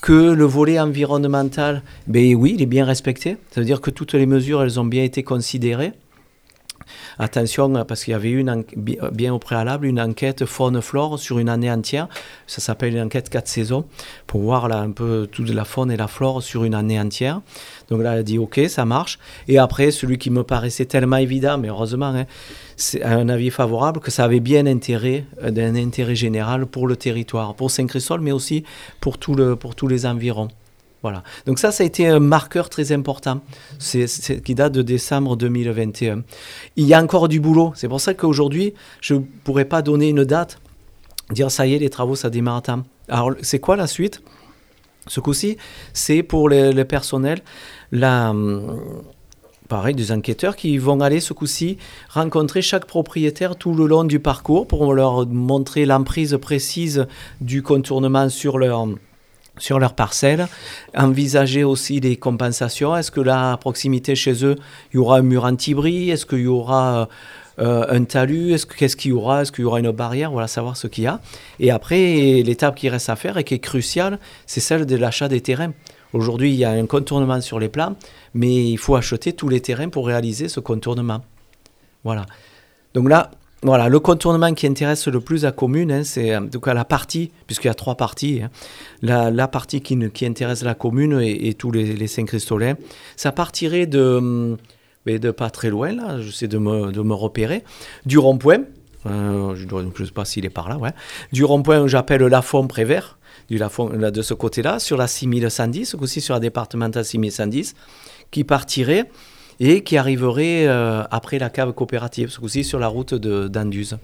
Que le volet environnemental, ben oui, il est bien respecté. Ça veut dire que toutes les mesures, elles ont bien été considérées. Attention, parce qu'il y avait eu une bien au préalable une enquête faune-flore sur une année entière. Ça s'appelle une enquête 4 saisons pour voir là un peu toute la faune et la flore sur une année entière. Donc là, elle a dit OK, ça marche. Et après, celui qui me paraissait tellement évident, mais heureusement, hein, c'est un avis favorable que ça avait bien intérêt, euh, d'un intérêt général pour le territoire, pour Saint-Christol, mais aussi pour, tout le, pour tous les environs. Voilà. Donc ça, ça a été un marqueur très important, qui date de décembre 2021. Il y a encore du boulot. C'est pour ça qu'aujourd'hui, je ne pourrais pas donner une date, dire ça y est, les travaux, ça démarre à temps. Alors, c'est quoi la suite? Ce coup-ci, c'est pour le, personnel, la, pareil, des enquêteurs qui vont aller ce coup-ci rencontrer chaque propriétaire tout le long du parcours pour leur montrer l'emprise précise du contournement sur leur sur leur parcelle, envisager aussi des compensations. Est-ce que là, à proximité chez eux, il y aura un mur anti-bris? Est-ce qu'il y aura euh, un talus, est-ce, qu'est-ce qu'il y aura, est-ce qu'il y aura une barrière, voilà, savoir ce qu'il y a. Et après, l'étape qui reste à faire et qui est cruciale, c'est celle de l'achat des terrains. Aujourd'hui, il y a un contournement sur les plans, mais il faut acheter tous les terrains pour réaliser ce contournement. Voilà. Donc là, voilà, le contournement qui intéresse le plus la commune, hein, c'est en tout cas la partie, puisqu'il y a trois parties, hein. la, partie qui, intéresse la commune et, tous les, Saint-Cristolins, ça partirait de, mais de pas très loin, là, j'essaie de me, de me repérer, du rond-point, euh, je ne sais pas s'il est par là, ouais, du rond-point j'appelle Lafont-Prévert, du Lafont, là, de ce côté-là, sur la 6110, aussi sur la départementale 6110, qui partirait et qui arriverait euh, après la cave coopérative, aussi sur la route d'Anduze.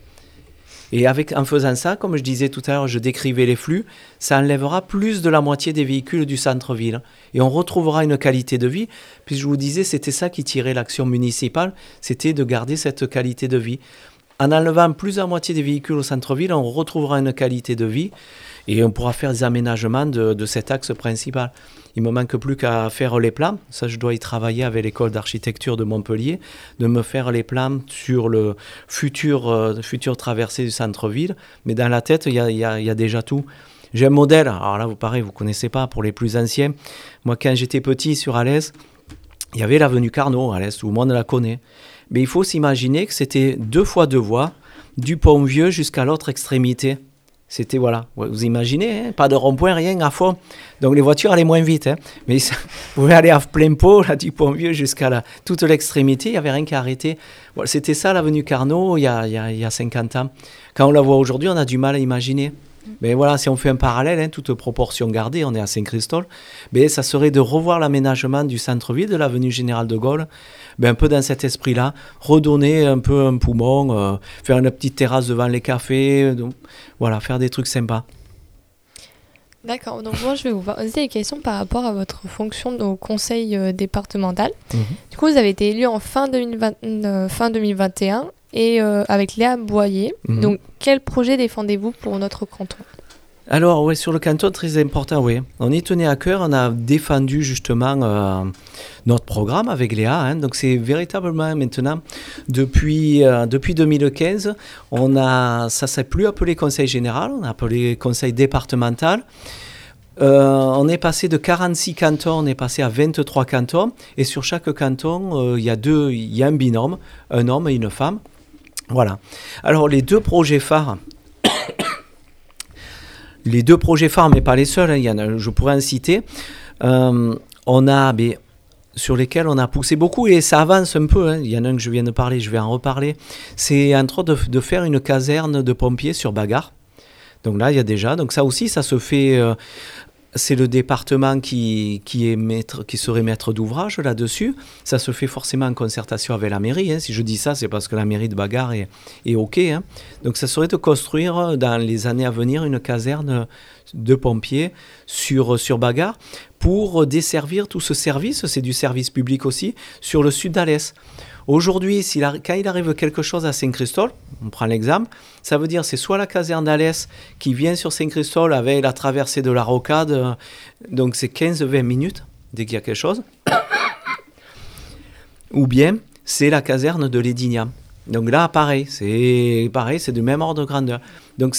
Et avec, en faisant ça, comme je disais tout à l'heure, je décrivais les flux, ça enlèvera plus de la moitié des véhicules du centre-ville. Et on retrouvera une qualité de vie. Puis je vous disais, c'était ça qui tirait l'action municipale, c'était de garder cette qualité de vie. En enlevant plus de moitié des véhicules au centre-ville, on retrouvera une qualité de vie et on pourra faire des aménagements de, cet axe principal. Il me manque plus qu'à faire les plans. Ça, je dois y travailler avec l'école d'architecture de Montpellier, de me faire les plans sur le futur, euh, futur traversée du centre-ville. Mais dans la tête, il y a, déjà tout. J'ai un modèle. Alors là, vous pareil, vous connaissez pas pour les plus anciens. Moi, quand j'étais petit sur Alès, il y avait l'avenue Carnot à l'est, tout le monde la connaît. Mais il faut s'imaginer que c'était deux fois deux voies, du pont vieux jusqu'à l'autre extrémité. C'était, voilà, vous imaginez, hein, pas de rond-point, rien à fond. Donc les voitures allaient moins vite. Hein. Mais vous pouvez aller à plein pot, là, du Pont-Vieux jusqu'à la, toute l'extrémité, il n'y avait rien qu'à arrêter. Voilà, C'était ça l'avenue Carnot il y, a, il, il y a 50 ans. Quand on la voit aujourd'hui, on a du mal à imaginer. Mais voilà, si on fait un parallèle, hein, toute proportion gardée, on est à Saint-Christophe, mais ça serait de revoir l'aménagement du centre-ville de l'avenue Général de Gaulle, ben, un peu dans cet esprit-là, redonner un peu un poumon, euh, faire une petite terrasse devant les cafés, donc, voilà, faire des trucs sympas. D'accord, donc moi je vais vous poser des questions par rapport à votre fonction au conseil euh, départemental. Mmh. Du coup, vous avez été élu en fin, 2020, euh, fin 2021 et euh, avec Léa Boyer. Mmh. Donc, quel projet défendez-vous pour notre canton? Alors, oui, sur le canton, très important, oui. On y tenait à cœur, on a défendu justement euh, notre programme avec Léa. Hein, donc, c'est véritablement maintenant, depuis, euh, depuis 2015, on a, ça ne s'est plus appelé conseil général, on a appelé conseil départemental. Euh, on est passé de 46 cantons, on est passé à 23 cantons. Et sur chaque canton, il y a deux, il y a un binôme, un homme et une femme. Voilà. Alors, les deux projets phares les deux projets phares, mais pas les seuls, hein, y en a, je pourrais en citer, euh, on a, sur lesquels on a poussé beaucoup et ça avance un peu. Hein. Il y en a un que je viens de parler, je vais en reparler. C'est entre autres de, de, faire une caserne de pompiers sur Bagarre. Donc là, il y a déjà. Donc ça aussi, ça se fait euh, c'est le département qui, qui, serait maître d'ouvrage là-dessus. Ça se fait forcément en concertation avec la mairie. Hein. Si je dis ça, c'est parce que la mairie de Bagarre est, est OK. Hein. Donc ça serait de construire dans les années à venir une caserne de pompiers sur, sur Bagarre pour desservir tout ce service, c'est du service public aussi, sur le sud d'Alès. Aujourd'hui, quand il arrive quelque chose à Saint-Christol, on prend l'exemple, ça veut dire c'est soit la caserne d'Alès qui vient sur Saint-Christol avec la traversée de la rocade, euh, donc c'est 15-20 minutes dès qu'il y a quelque chose, ou bien c'est la caserne de Lédignan. Donc là, pareil, c'est pareil, c'est du même ordre de grandeur. Donc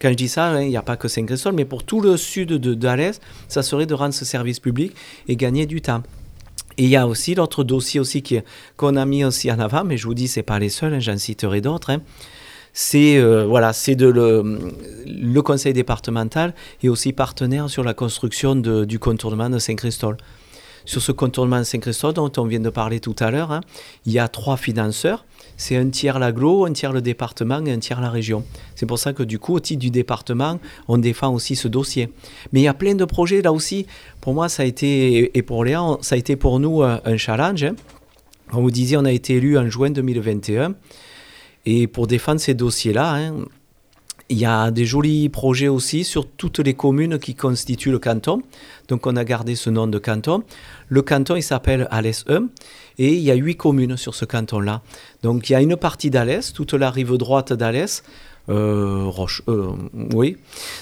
quand je dis ça, hein, il n'y a pas que Saint-Christol, mais pour tout le sud de d'Alès, ça serait de rendre ce service public et gagner du temps. Et il y a aussi l'autre dossier aussi qu'on a mis aussi en avant, mais je vous dis, c'est pas les seuls, hein, j'en citerai d'autres. Hein. C'est euh, voilà, c'est de le, conseil départemental et aussi partenaire sur la construction du contournement de Saint-Christol. Sur ce contournement de Saint-Christol dont on vient de parler tout à l'heure, hein, il y a trois financeurs c'est un tiers l'aglo, un tiers le département et un tiers la région. C'est pour ça que du coup, au titre du département, on défend aussi ce dossier. Mais il y a plein de projets là aussi. Pour moi, ça a été, et pour Léa, ça a été pour nous euh, un challenge. Hein. Comme vous disiez, on a été élu en juin 2021. Et pour défendre ces dossiers-là, hein, il y a des jolis projets aussi sur toutes les communes qui constituent le canton. Donc on a gardé ce nom de canton. Le canton, il s'appelle Alès 1 et il y a huit communes sur ce canton-là. Donc il y a une partie d'Alès, toute la rive droite d'Alès, euh, Roche, euh, oui,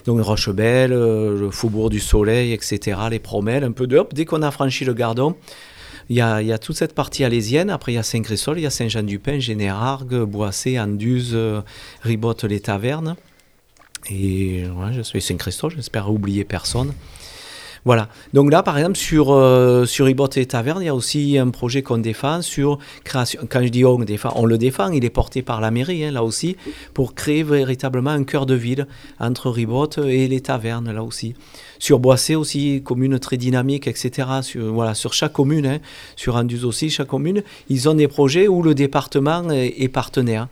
donc Rochebelle, euh, le Faubourg du Soleil, etc., les Promelles, un peu d'Europe. Dès qu'on a franchi le Gardon, il y a, toute cette partie alésienne. Après, il y a Saint-Christol, il y a Saint-Jean-du-Pin, Générargues, Boissé, Anduze, Ribotte, les Tavernes. Et ouais, je suis Saint-Christol, j'espère oublier personne. Voilà. Donc là, par exemple, sur, euh, sur et Taverne, il y a aussi un projet qu'on défend sur création. Quand je dis on défend, on le défend, il est porté par la mairie, hein, là aussi, pour créer véritablement un cœur de ville entre Ribot et les tavernes, là aussi. Sur Boissé aussi, commune très dynamique, etc. Sur, voilà, sur chaque commune, hein, sur Anduze aussi, chaque commune, ils ont des projets où le département est partenaire.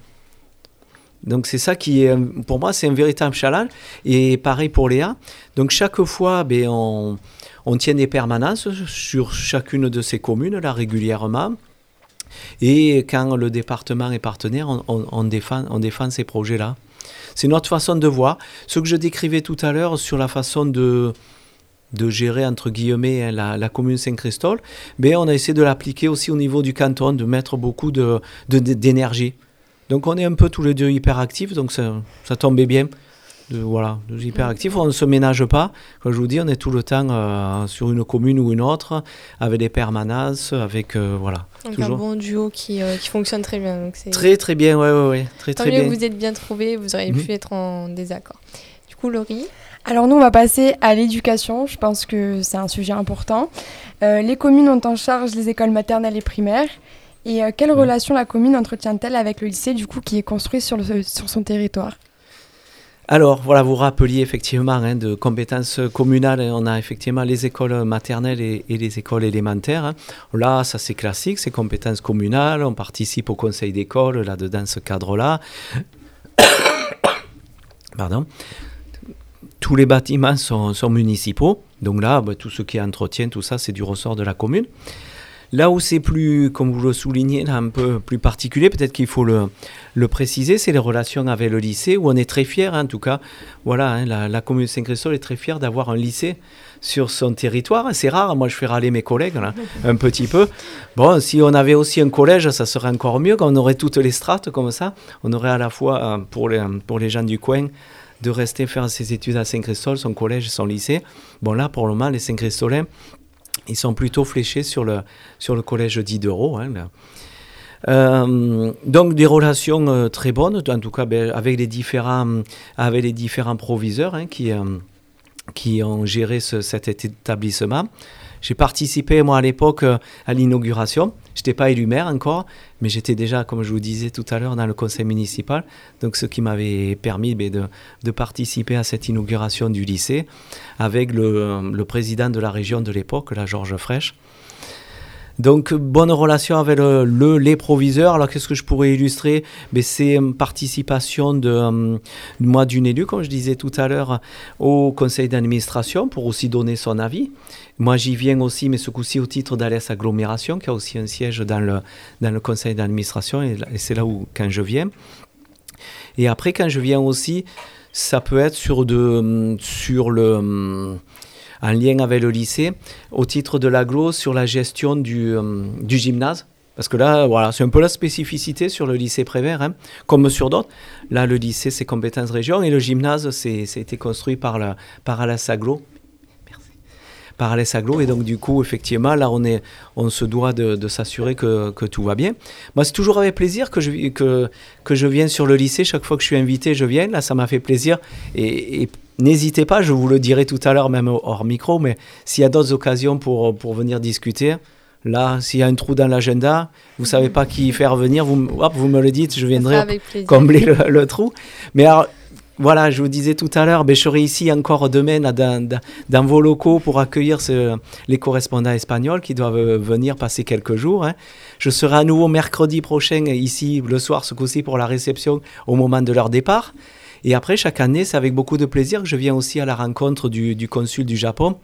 Donc c'est ça qui est, pour moi, c'est un véritable challenge. Et pareil pour Léa. Donc chaque fois, ben, on, on tient des permanences sur chacune de ces communes, là, régulièrement. Et quand le département est partenaire, on, défend, ces projets-là. C'est notre façon de voir. Ce que je décrivais tout à l'heure sur la façon de, gérer, entre guillemets, hein, la, la commune Saint-Christol, ben, on a essayé de l'appliquer aussi au niveau du canton, de mettre beaucoup d'énergie. Donc on est un peu tous les deux hyperactifs, donc ça, ça tombait bien. De, voilà, deux hyperactifs, on ne se ménage pas. Comme je vous dis, on est tout le temps euh, sur une commune ou une autre, avec des permanences, avec euh, voilà. Donc Toujours. un bon duo qui, euh, qui fonctionne très bien. Donc Très très bien, ouais ouais ouais, très tant très mieux bien. que vous êtes bien trouvés, vous auriez Mhm. pu être en désaccord. Du coup, Laurie, Alors nous, on va passer à l'éducation. Je pense que c'est un sujet important. Euh, les communes ont en charge les écoles maternelles et primaires. Et euh, quelle Ouais. relation la commune entretient-elle avec le lycée du coup qui est construit sur, le- sur son territoire? Alors, voilà, vous rappeliez effectivement hein, de compétences communales. On a effectivement les écoles maternelles et, et les écoles élémentaires. hein. Là, ça c'est classique, c'est compétences communales. On participe au conseil d'école là-dedans, ce cadre-là. Pardon. Tous les bâtiments sont, sont municipaux. Donc là, bah, tout ce qui est entretien, tout ça, c'est du ressort de la commune. Là où c'est plus, comme vous le soulignez, un peu plus particulier, peut-être qu'il faut le, préciser, c'est les relations avec le lycée, où on est très fiers, hein, en tout cas. Voilà, hein, la, commune de Saint-Christophe est très fière d'avoir un lycée sur son territoire. C'est rare, moi je fais râler mes collègues, là, un petit peu. Bon, si on avait aussi un collège, ça serait encore mieux, quand on aurait toutes les strates comme ça. On aurait à la fois, euh, pour les, gens du coin, de rester faire ses études à Saint-Christophe, son collège, son lycée. Bon, là, pour le moment, les Saint-Christolais, ils sont plutôt fléchés sur le, sur le collège d'Idereau. Hein. Euh, donc des relations euh, très bonnes, en tout cas ben, avec, les différents, avec les différents proviseurs hein, qui, euh, qui ont géré ce- cet établissement. J'ai participé, moi, à l'époque, euh, à l'inauguration. Je n'étais pas élu maire encore, mais j'étais déjà, comme je vous disais tout à l'heure, dans le conseil municipal. Donc, ce qui m'avait permis ben, de, participer à cette inauguration du lycée avec le, le président de la région de l'époque, la Georges Fraîche. Donc, bonne relation avec le, le- les proviseurs. Alors, qu'est-ce que je pourrais illustrer? Ben, C'est une participation de euh, moi d'une élue, comme je disais tout à l'heure, au conseil d'administration pour aussi donner son avis. Moi, j'y viens aussi, mais ce coup-ci au titre d'Alès Agglomération, qui a aussi un siège dans le, dans le conseil d'administration, et, et c'est là où, quand je viens. Et après, quand je viens aussi, ça peut être sur, de, sur le, hum, en lien avec le lycée, au titre de l'aglo, sur la gestion du, hum, du gymnase. Parce que là, voilà, c'est un peu la spécificité sur le lycée Prévert, hein, comme sur d'autres. Là, le lycée, c'est compétences région, et le gymnase, été construit par, la, par Alès Aglo. Par Alès Aglo, et donc du coup, effectivement, là, on, est, on se doit de, de s'assurer que, que tout va bien. Moi, c'est toujours avec plaisir que je, que, que je viens sur le lycée. Chaque fois que je suis invité, je viens. Là, ça m'a fait plaisir. Et, et n'hésitez pas, je vous le dirai tout à l'heure, même hors micro, mais s'il y a d'autres occasions pour, pour venir discuter, là, s'il y a un trou dans l'agenda, vous savez pas qui faire venir, vous, hop, vous me le dites, je viendrai combler le, le trou. Mais alors, voilà, je vous disais tout à l'heure, ben, je serai ici encore demain dans, vos locaux pour accueillir ce- les correspondants espagnols qui doivent euh, venir passer quelques jours. hein. Je serai à nouveau mercredi prochain ici, le soir, ce coup-ci, pour la réception au moment de leur départ. Et après, chaque année, c'est avec beaucoup de plaisir que je viens aussi à la rencontre du, consul du Japon.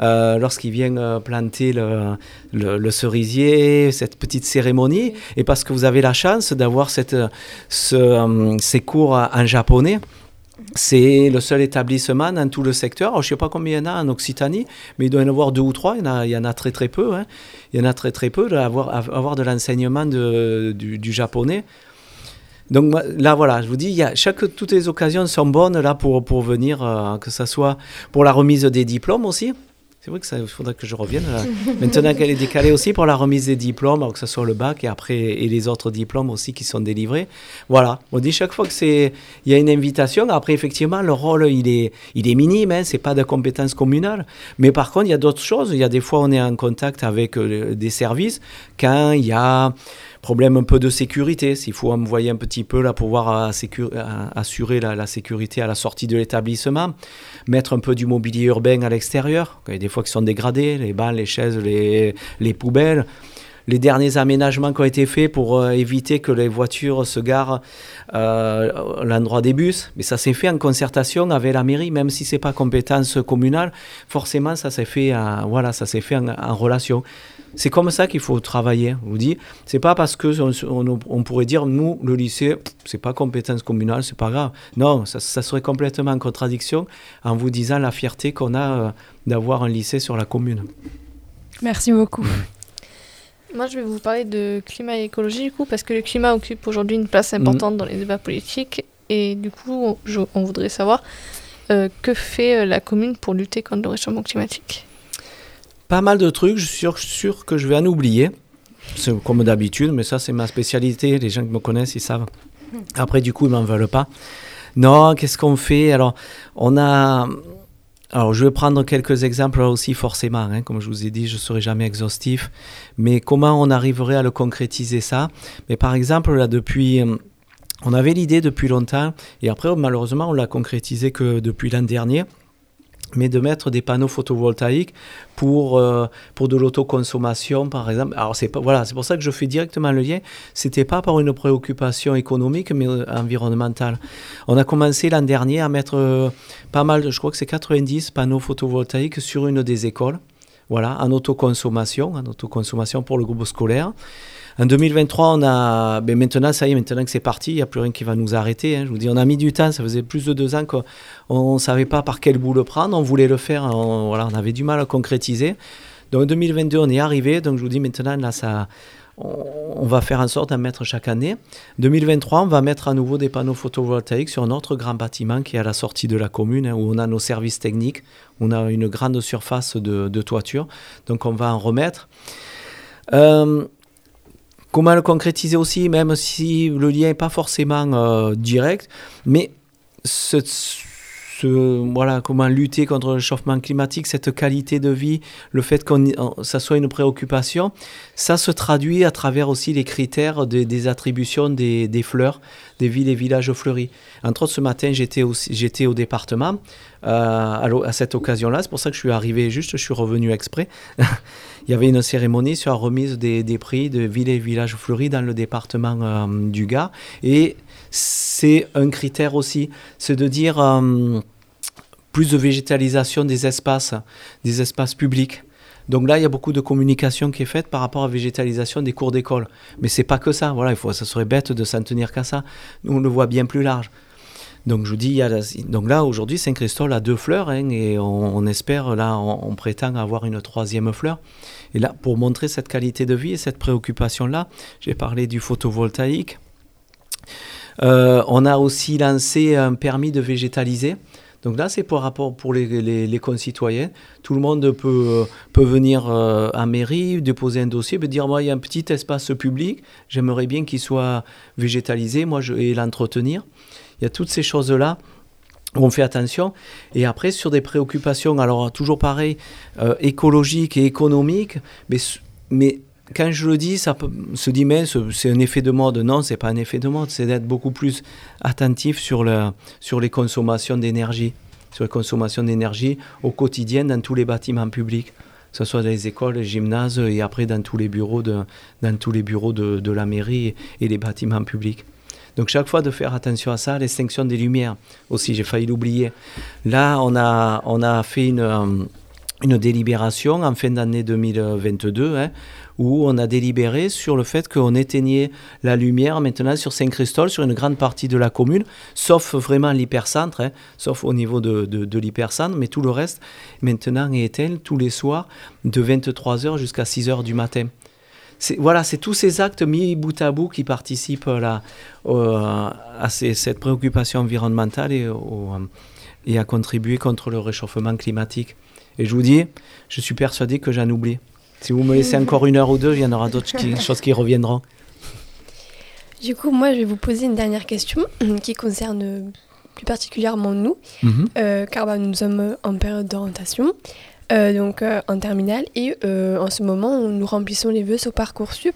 euh, lorsqu'il vient euh, planter le, cerisier, cette petite cérémonie, et parce que vous avez la chance d'avoir ce, ces cours en japonais. C'est le seul établissement dans tout le secteur. Alors, je ne sais pas combien il y en a en Occitanie, mais il doit y en avoir deux ou trois. Il y en a, il en a très très peu. hein. Il y en a très très peu d'avoir avoir de l'enseignement du, japonais. Donc là, voilà, je vous dis, il y a chaque, toutes les occasions sont bonnes là pour, pour venir, euh, que ce soit pour la remise des diplômes aussi. C'est vrai qu'il faudrait que je revienne. Maintenant qu'elle est décalée aussi pour la remise des diplômes, que ce soit le bac et après et les autres diplômes aussi qui sont délivrés. Voilà. On dit chaque fois que c'est il y a une invitation. Après effectivement le rôle il est il est minime. Hein, c'est pas de compétence communale. Mais par contre il y a d'autres choses. Il y a des fois on est en contact avec euh, des services quand il y a problème un peu de sécurité, s'il faut envoyer un petit peu là pour pouvoir assurer la, sécurité à la sortie de l'établissement, mettre un peu du mobilier urbain à l'extérieur, des fois qui sont dégradés, les bancs, les chaises, les, les poubelles les derniers aménagements qui ont été faits pour euh, éviter que les voitures se garent euh, à l'endroit des bus. Mais ça s'est fait en concertation avec la mairie, même si c'est pas compétence communale. Forcément, ça s'est fait, voilà, ça s'est fait en relation. C'est comme ça qu'il faut travailler. Vous dis, c'est pas parce que on, pourrait dire nous le lycée, c'est pas compétence communale, c'est pas grave. Non, ça, serait complètement en contradiction en vous disant la fierté qu'on a euh, d'avoir un lycée sur la commune. Merci beaucoup. Moi, je vais vous parler de climat et écologie, du coup, parce que le climat occupe aujourd'hui une place importante mm. dans les débats politiques. Et du coup, on voudrait savoir euh, que fait euh, la commune pour lutter contre le réchauffement climatique? Pas mal de trucs, je suis sûr, que je vais en oublier. Comme d'habitude, mais ça, c'est ma spécialité. Les gens qui me connaissent, ils savent. Après, du coup, ils m'en veulent pas. Non, qu'est-ce qu'on fait? Alors, on a. Alors, je vais prendre quelques exemples aussi, forcément. Hein. Comme je vous ai dit, je ne serai jamais exhaustif. Mais comment on arriverait à le concrétiser ça? Mais par exemple, là, depuis. On avait l'idée depuis longtemps, et après, malheureusement, on l'a concrétisé que depuis l'an dernier mais de mettre des panneaux photovoltaïques pour, euh, pour de l'autoconsommation, par exemple. Alors, c'est voilà, pour ça que je fais directement le lien. C'était pas par une préoccupation économique, mais euh, environnementale. On a commencé l'an dernier à mettre euh, pas mal, je crois que c'est 90 panneaux photovoltaïques sur une des écoles. Voilà, en autoconsommation, en autoconsommation pour le groupe scolaire. En 2023, on a. Ben maintenant, ça y est, maintenant que c'est parti, il n'y a plus rien qui va nous arrêter. Hein. Je vous dis, on a mis du temps, ça faisait plus de deux ans qu'on ne savait pas par quel bout le prendre. On voulait le faire, on, voilà, on avait du mal à concrétiser. Donc 2022, on est arrivé. Donc je vous dis maintenant, là, ça, on, va faire en sorte d'en mettre chaque année. 2023, on va mettre à nouveau des panneaux photovoltaïques sur notre grand bâtiment qui est à la sortie de la commune, hein, où on a nos services techniques. On a une grande surface de, toiture. Donc on va en remettre. Euh, Comment le concrétiser aussi, même si le lien n'est pas forcément euh, direct, mais ce, voilà, comment lutter contre le réchauffement climatique, cette qualité de vie, le fait que ça soit une préoccupation, ça se traduit à travers aussi les critères des attributions des, fleurs des villes et villages fleuris. Entre autres, ce matin, j'étais au département euh, à, cette occasion-là. C'est pour ça que je suis arrivé juste, je suis revenu exprès. Il y avait une cérémonie sur la remise des, des, prix de villes et villages fleuris dans le département euh, du Gard. Et c'est un critère aussi, c'est de dire euh, plus de végétalisation des espaces, des espaces publics. Donc là, il y a beaucoup de communication qui est faite par rapport à la végétalisation des cours d'école. Mais c'est pas que ça. Voilà, il faut, ça serait bête de s'en tenir qu'à ça. Nous, on le voit bien plus large. Donc je vous dis, donc là aujourd'hui Saint-Christol a deux fleurs hein, et on, espère là, on, prétend avoir une troisième fleur. Et là, pour montrer cette qualité de vie et cette préoccupation là, j'ai parlé du photovoltaïque. Euh, on a aussi lancé un permis de végétaliser. Donc là, c'est pour rapport pour les, concitoyens. Tout le monde peut, peut venir euh, à mairie, déposer un dossier, peut dire moi, il y a un petit espace public, j'aimerais bien qu'il soit végétalisé, moi, je vais l'entretenir. Il y a toutes ces choses-là on fait attention. Et après, sur des préoccupations, alors toujours pareil, euh, écologiques et économiques, mais, mais quand je le dis, ça peut, se dit, mais c'est un effet de mode. Non, c'est pas un effet de mode, c'est d'être beaucoup plus attentif sur, le, sur les consommations d'énergie, sur les consommations d'énergie au quotidien dans tous les bâtiments publics, que ce soit dans les écoles, les gymnases et après dans tous les bureaux de, dans tous les bureaux de la mairie et les bâtiments publics. Donc chaque fois de faire attention à ça, l'extinction des lumières aussi, j'ai failli l'oublier. Là, on a, on a fait une, euh, une délibération en fin d'année 2022 hein, où on a délibéré sur le fait qu'on éteignait la lumière maintenant sur Saint-Christol, sur une grande partie de la commune, sauf vraiment l'hypercentre, hein, sauf au niveau de, de, l'hypercentre, mais tout le reste maintenant est éteint tous les soirs de 23h jusqu'à 6h du matin voilà, c'est tous ces actes mis bout à bout qui participent là, à cette préoccupation environnementale et, et, à contribuer contre le réchauffement climatique. Et je vous dis, je suis persuadé que j'en oublie. Si vous me laissez encore une heure ou deux, il y en aura d'autres choses qui reviendront. Du coup, moi, je vais vous poser une dernière question qui concerne plus particulièrement nous, Mhm. euh, car bah, nous sommes en période d'orientation, euh, donc euh, en terminale, et en ce moment, nous remplissons les vœux sur Parcoursup.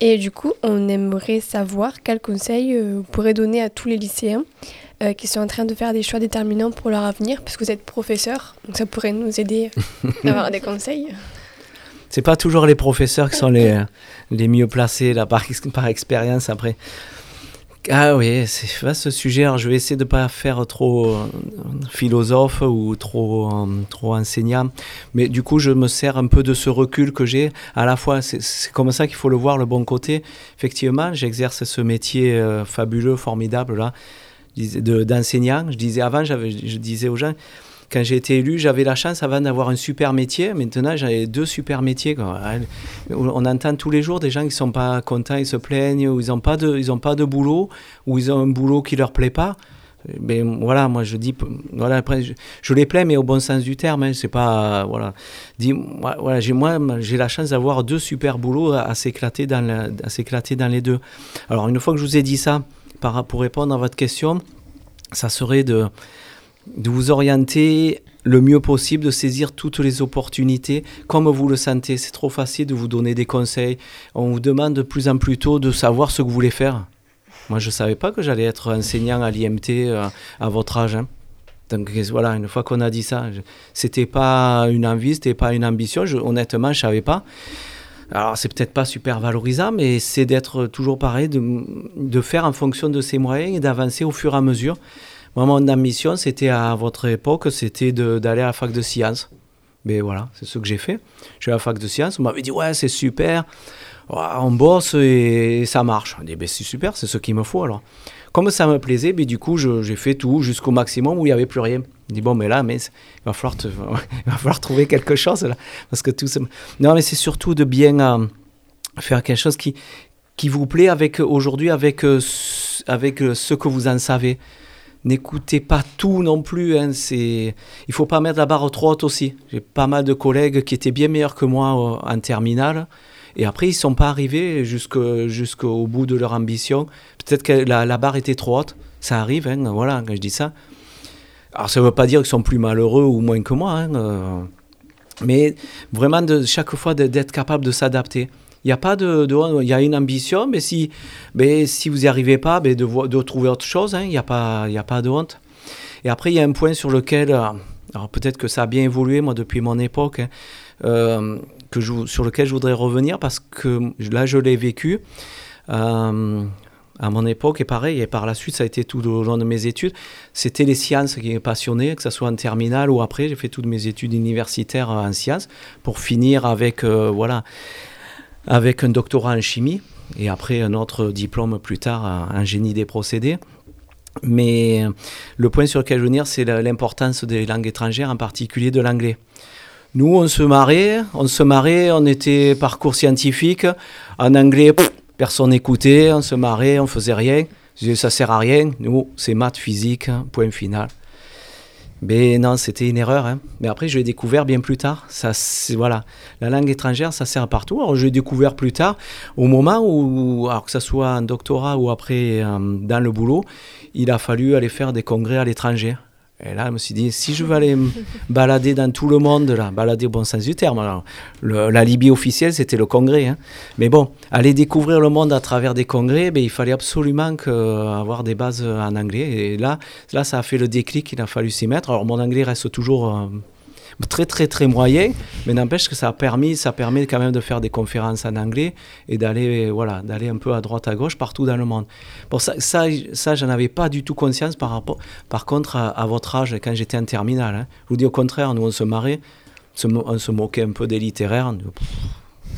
Et du coup, on aimerait savoir quels conseils vous pourrez donner à tous les lycéens euh, qui sont en train de faire des choix déterminants pour leur avenir, puisque vous êtes professeur, donc ça pourrait nous aider à avoir des conseils. C'est pas toujours les professeurs qui sont les, les mieux placés là, par, par expérience après. Ah oui, c'est vaste ce sujet. Alors je vais essayer de ne pas faire trop euh, philosophe ou trop, euh, trop enseignant. Mais du coup, je me sers un peu de ce recul que j'ai. À la fois, c'est- c'est comme ça qu'il faut le voir, le bon côté. Effectivement, j'exerce ce métier euh, fabuleux, formidable là, disais, de- d'enseignant. Je disais avant, je disais aux gens, quand j'ai été élu, j'avais la chance avant d'avoir un super métier. Maintenant, j'avais deux super métiers. quoi. On entend tous les jours des gens qui sont pas contents, ils se plaignent, ou ils n'ont pas de, pas de boulot, ou ils ont un boulot qui leur plaît pas. Ben voilà, moi je dis, voilà après je, les plains, mais au bon sens du terme. Hein, c'est pas voilà. Dis, voilà, j'ai moi j'ai la chance d'avoir deux super boulots à s'éclater dans les deux. Alors une fois que je vous ai dit ça, par, pour répondre à votre question, ça serait de vous orienter le mieux possible, de saisir toutes les opportunités comme vous le sentez. C'est trop facile de vous donner des conseils. On vous demande de plus en plus tôt de savoir ce que vous voulez faire. Moi, je ne savais pas que j'allais être enseignant à l'IMT euh, à votre âge. hein. Donc voilà, une fois qu'on a dit ça, c'était pas une envie, c'était pas une ambition. Je, honnêtement, je savais pas. Alors c'est peut-être pas super valorisant, mais c'est d'être toujours pareil, de, de faire en fonction de ses moyens et d'avancer au fur et à mesure. Moi, mon ambition, c'était à votre époque, c'était d'aller à la fac de sciences. Mais voilà, c'est ce que j'ai fait. Je suis à la fac de sciences, on m'avait dit, ouais, c'est super, on bosse et ça marche. On dit, ben, c'est super, c'est ce qu'il me faut alors. Comme ça me plaisait, ben, du coup, j'ai fait tout jusqu'au maximum où il n'y avait plus rien. Je dis, bon, mais là, mais il, va falloir trouver quelque chose là. Parce que tout ça... Non, mais c'est surtout de bien euh, faire quelque chose qui, qui vous plaît avec aujourd'hui, avec, euh, avec euh, ce que vous en savez. N'écoutez pas tout non plus. Hein, c'est... Il faut pas mettre la barre trop haute aussi. J'ai pas mal de collègues qui étaient bien meilleurs que moi euh, en terminale. Et après, ils sont pas arrivés jusqu'au, bout de leur ambition. Peut-être que la, barre était trop haute. Ça arrive, hein, voilà, quand je dis ça. Alors, ça ne veut pas dire qu'ils sont plus malheureux ou moins que moi. hein, euh, mais vraiment, chaque fois, d'être capable de s'adapter. Il n'y a pas de, de- il y a une ambition, mais si, mais si vous n'y arrivez pas, de, trouver autre chose. hein, Il n'y a pas, a pas de honte. Et après, il y a un point sur lequel, euh, alors peut-être que ça a bien évolué moi depuis mon époque, euh, que sur lequel je voudrais revenir parce que là, je l'ai vécu. Euh, à mon époque, et pareil, et par la suite, ça a été tout au long de mes études, c'était les sciences qui m'ont passionné, que ce soit en terminale ou après. J'ai fait toutes mes études universitaires en sciences pour finir avec, euh, voilà, avec un doctorat en chimie et après un autre diplôme plus tard en- génie des procédés. Mais le point sur lequel je veux venir, c'est l'importance des langues étrangères, en particulier de l'anglais. Nous, on se marrait, on se marrait, on était parcours scientifique. En anglais, personne n'écoutait, on se marrait, on faisait rien. Je ça sert à rien. Nous, c'est maths, physique, hein, point final. Mais non, c'était une erreur. hein. Mais après, je l'ai découvert bien plus tard. Ça, voilà. La langue étrangère, ça sert partout. Alors, je l'ai découvert plus tard, au moment où, alors que ce soit en doctorat ou après euh, dans le boulot, il a fallu aller faire des congrès à l'étranger. Et là, je me suis dit, si je veux aller me balader dans tout le monde, là, balader au bon sens du terme, alors, le- la Libye officielle, c'était le congrès. hein. Mais bon, aller découvrir le monde à travers des congrès, ben, il fallait absolument euh, avoir des bases en anglais. Et là, là, ça a fait le déclic, il a fallu s'y mettre. Alors, mon anglais reste toujours euh, très, très, très moyen, mais n'empêche que ça a permis, ça permet quand même de faire des conférences en anglais et d'aller, voilà, d'aller un peu à droite, à gauche, partout dans le monde. Bon, ça, ça, ça j'en avais pas du tout conscience par rapport, par contre, à, à votre âge, quand j'étais en terminale. hein. Je vous dis au contraire, nous, on se marrait, on se moquait un peu des littéraires. Nous, pff,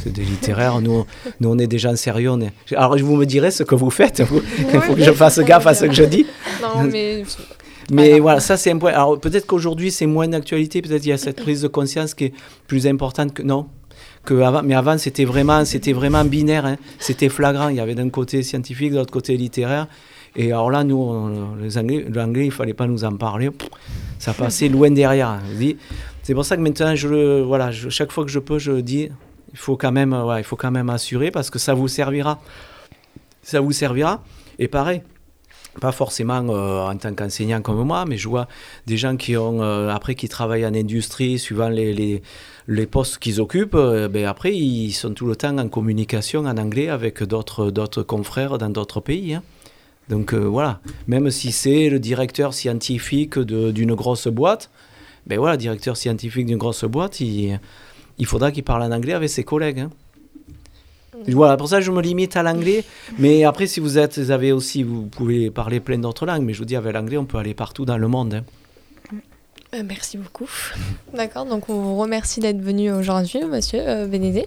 C'est des littéraires, nous, nous on est des gens sérieux. on est- Alors vous me direz ce que vous faites, il faut que je fasse gaffe à ce que je dis. Non, mais Mais Voilà. voilà, ça c'est un point. Alors peut-être qu'aujourd'hui c'est moins d'actualité, peut-être il y a cette prise de conscience qui est plus importante que non. Que avant, mais avant c'était vraiment, c'était vraiment binaire, hein. c'était flagrant. Il y avait d'un côté scientifique, de l'autre côté littéraire. Et alors là, nous, on- les Anglais, l'anglais, il fallait pas nous en parler. Ça passait loin derrière. Dis, C'est pour ça que maintenant, je, voilà, je, chaque fois que je peux, je dis, il faut quand même, ouais, il faut quand même assurer parce que ça vous servira. Ça vous servira. Et pareil, pas forcément euh, en tant qu'enseignant comme moi, mais je vois des gens qui ont euh, après qui travaillent en industrie, suivant les, les, les postes qu'ils occupent, euh, ben après ils sont tout le temps en communication en anglais avec d'autres confrères dans d'autres pays. hein. Donc voilà, même si c'est le directeur scientifique d'une grosse boîte, ben voilà, directeur scientifique d'une grosse boîte, il, il faudra qu'il parle en anglais avec ses collègues. hein. Voilà, pour ça je me limite à l'anglais. Mais après, si vous êtes, vous avez aussi, vous pouvez parler plein d'autres langues. Mais je vous dis, avec l'anglais, on peut aller partout dans le monde. hein. Euh, merci beaucoup. D'accord, donc on vous remercie d'être venu aujourd'hui, monsieur euh, Bénédé.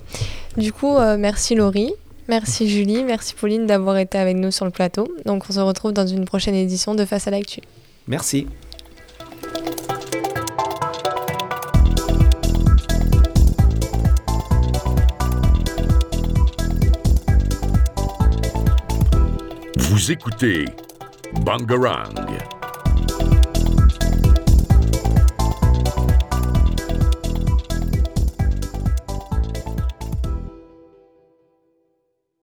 Du coup, euh, merci Laurie, merci Julie, merci Pauline d'avoir été avec nous sur le plateau. Donc on se retrouve dans une prochaine édition de Face à l'actu. Merci. Vous écoutez Bangarang.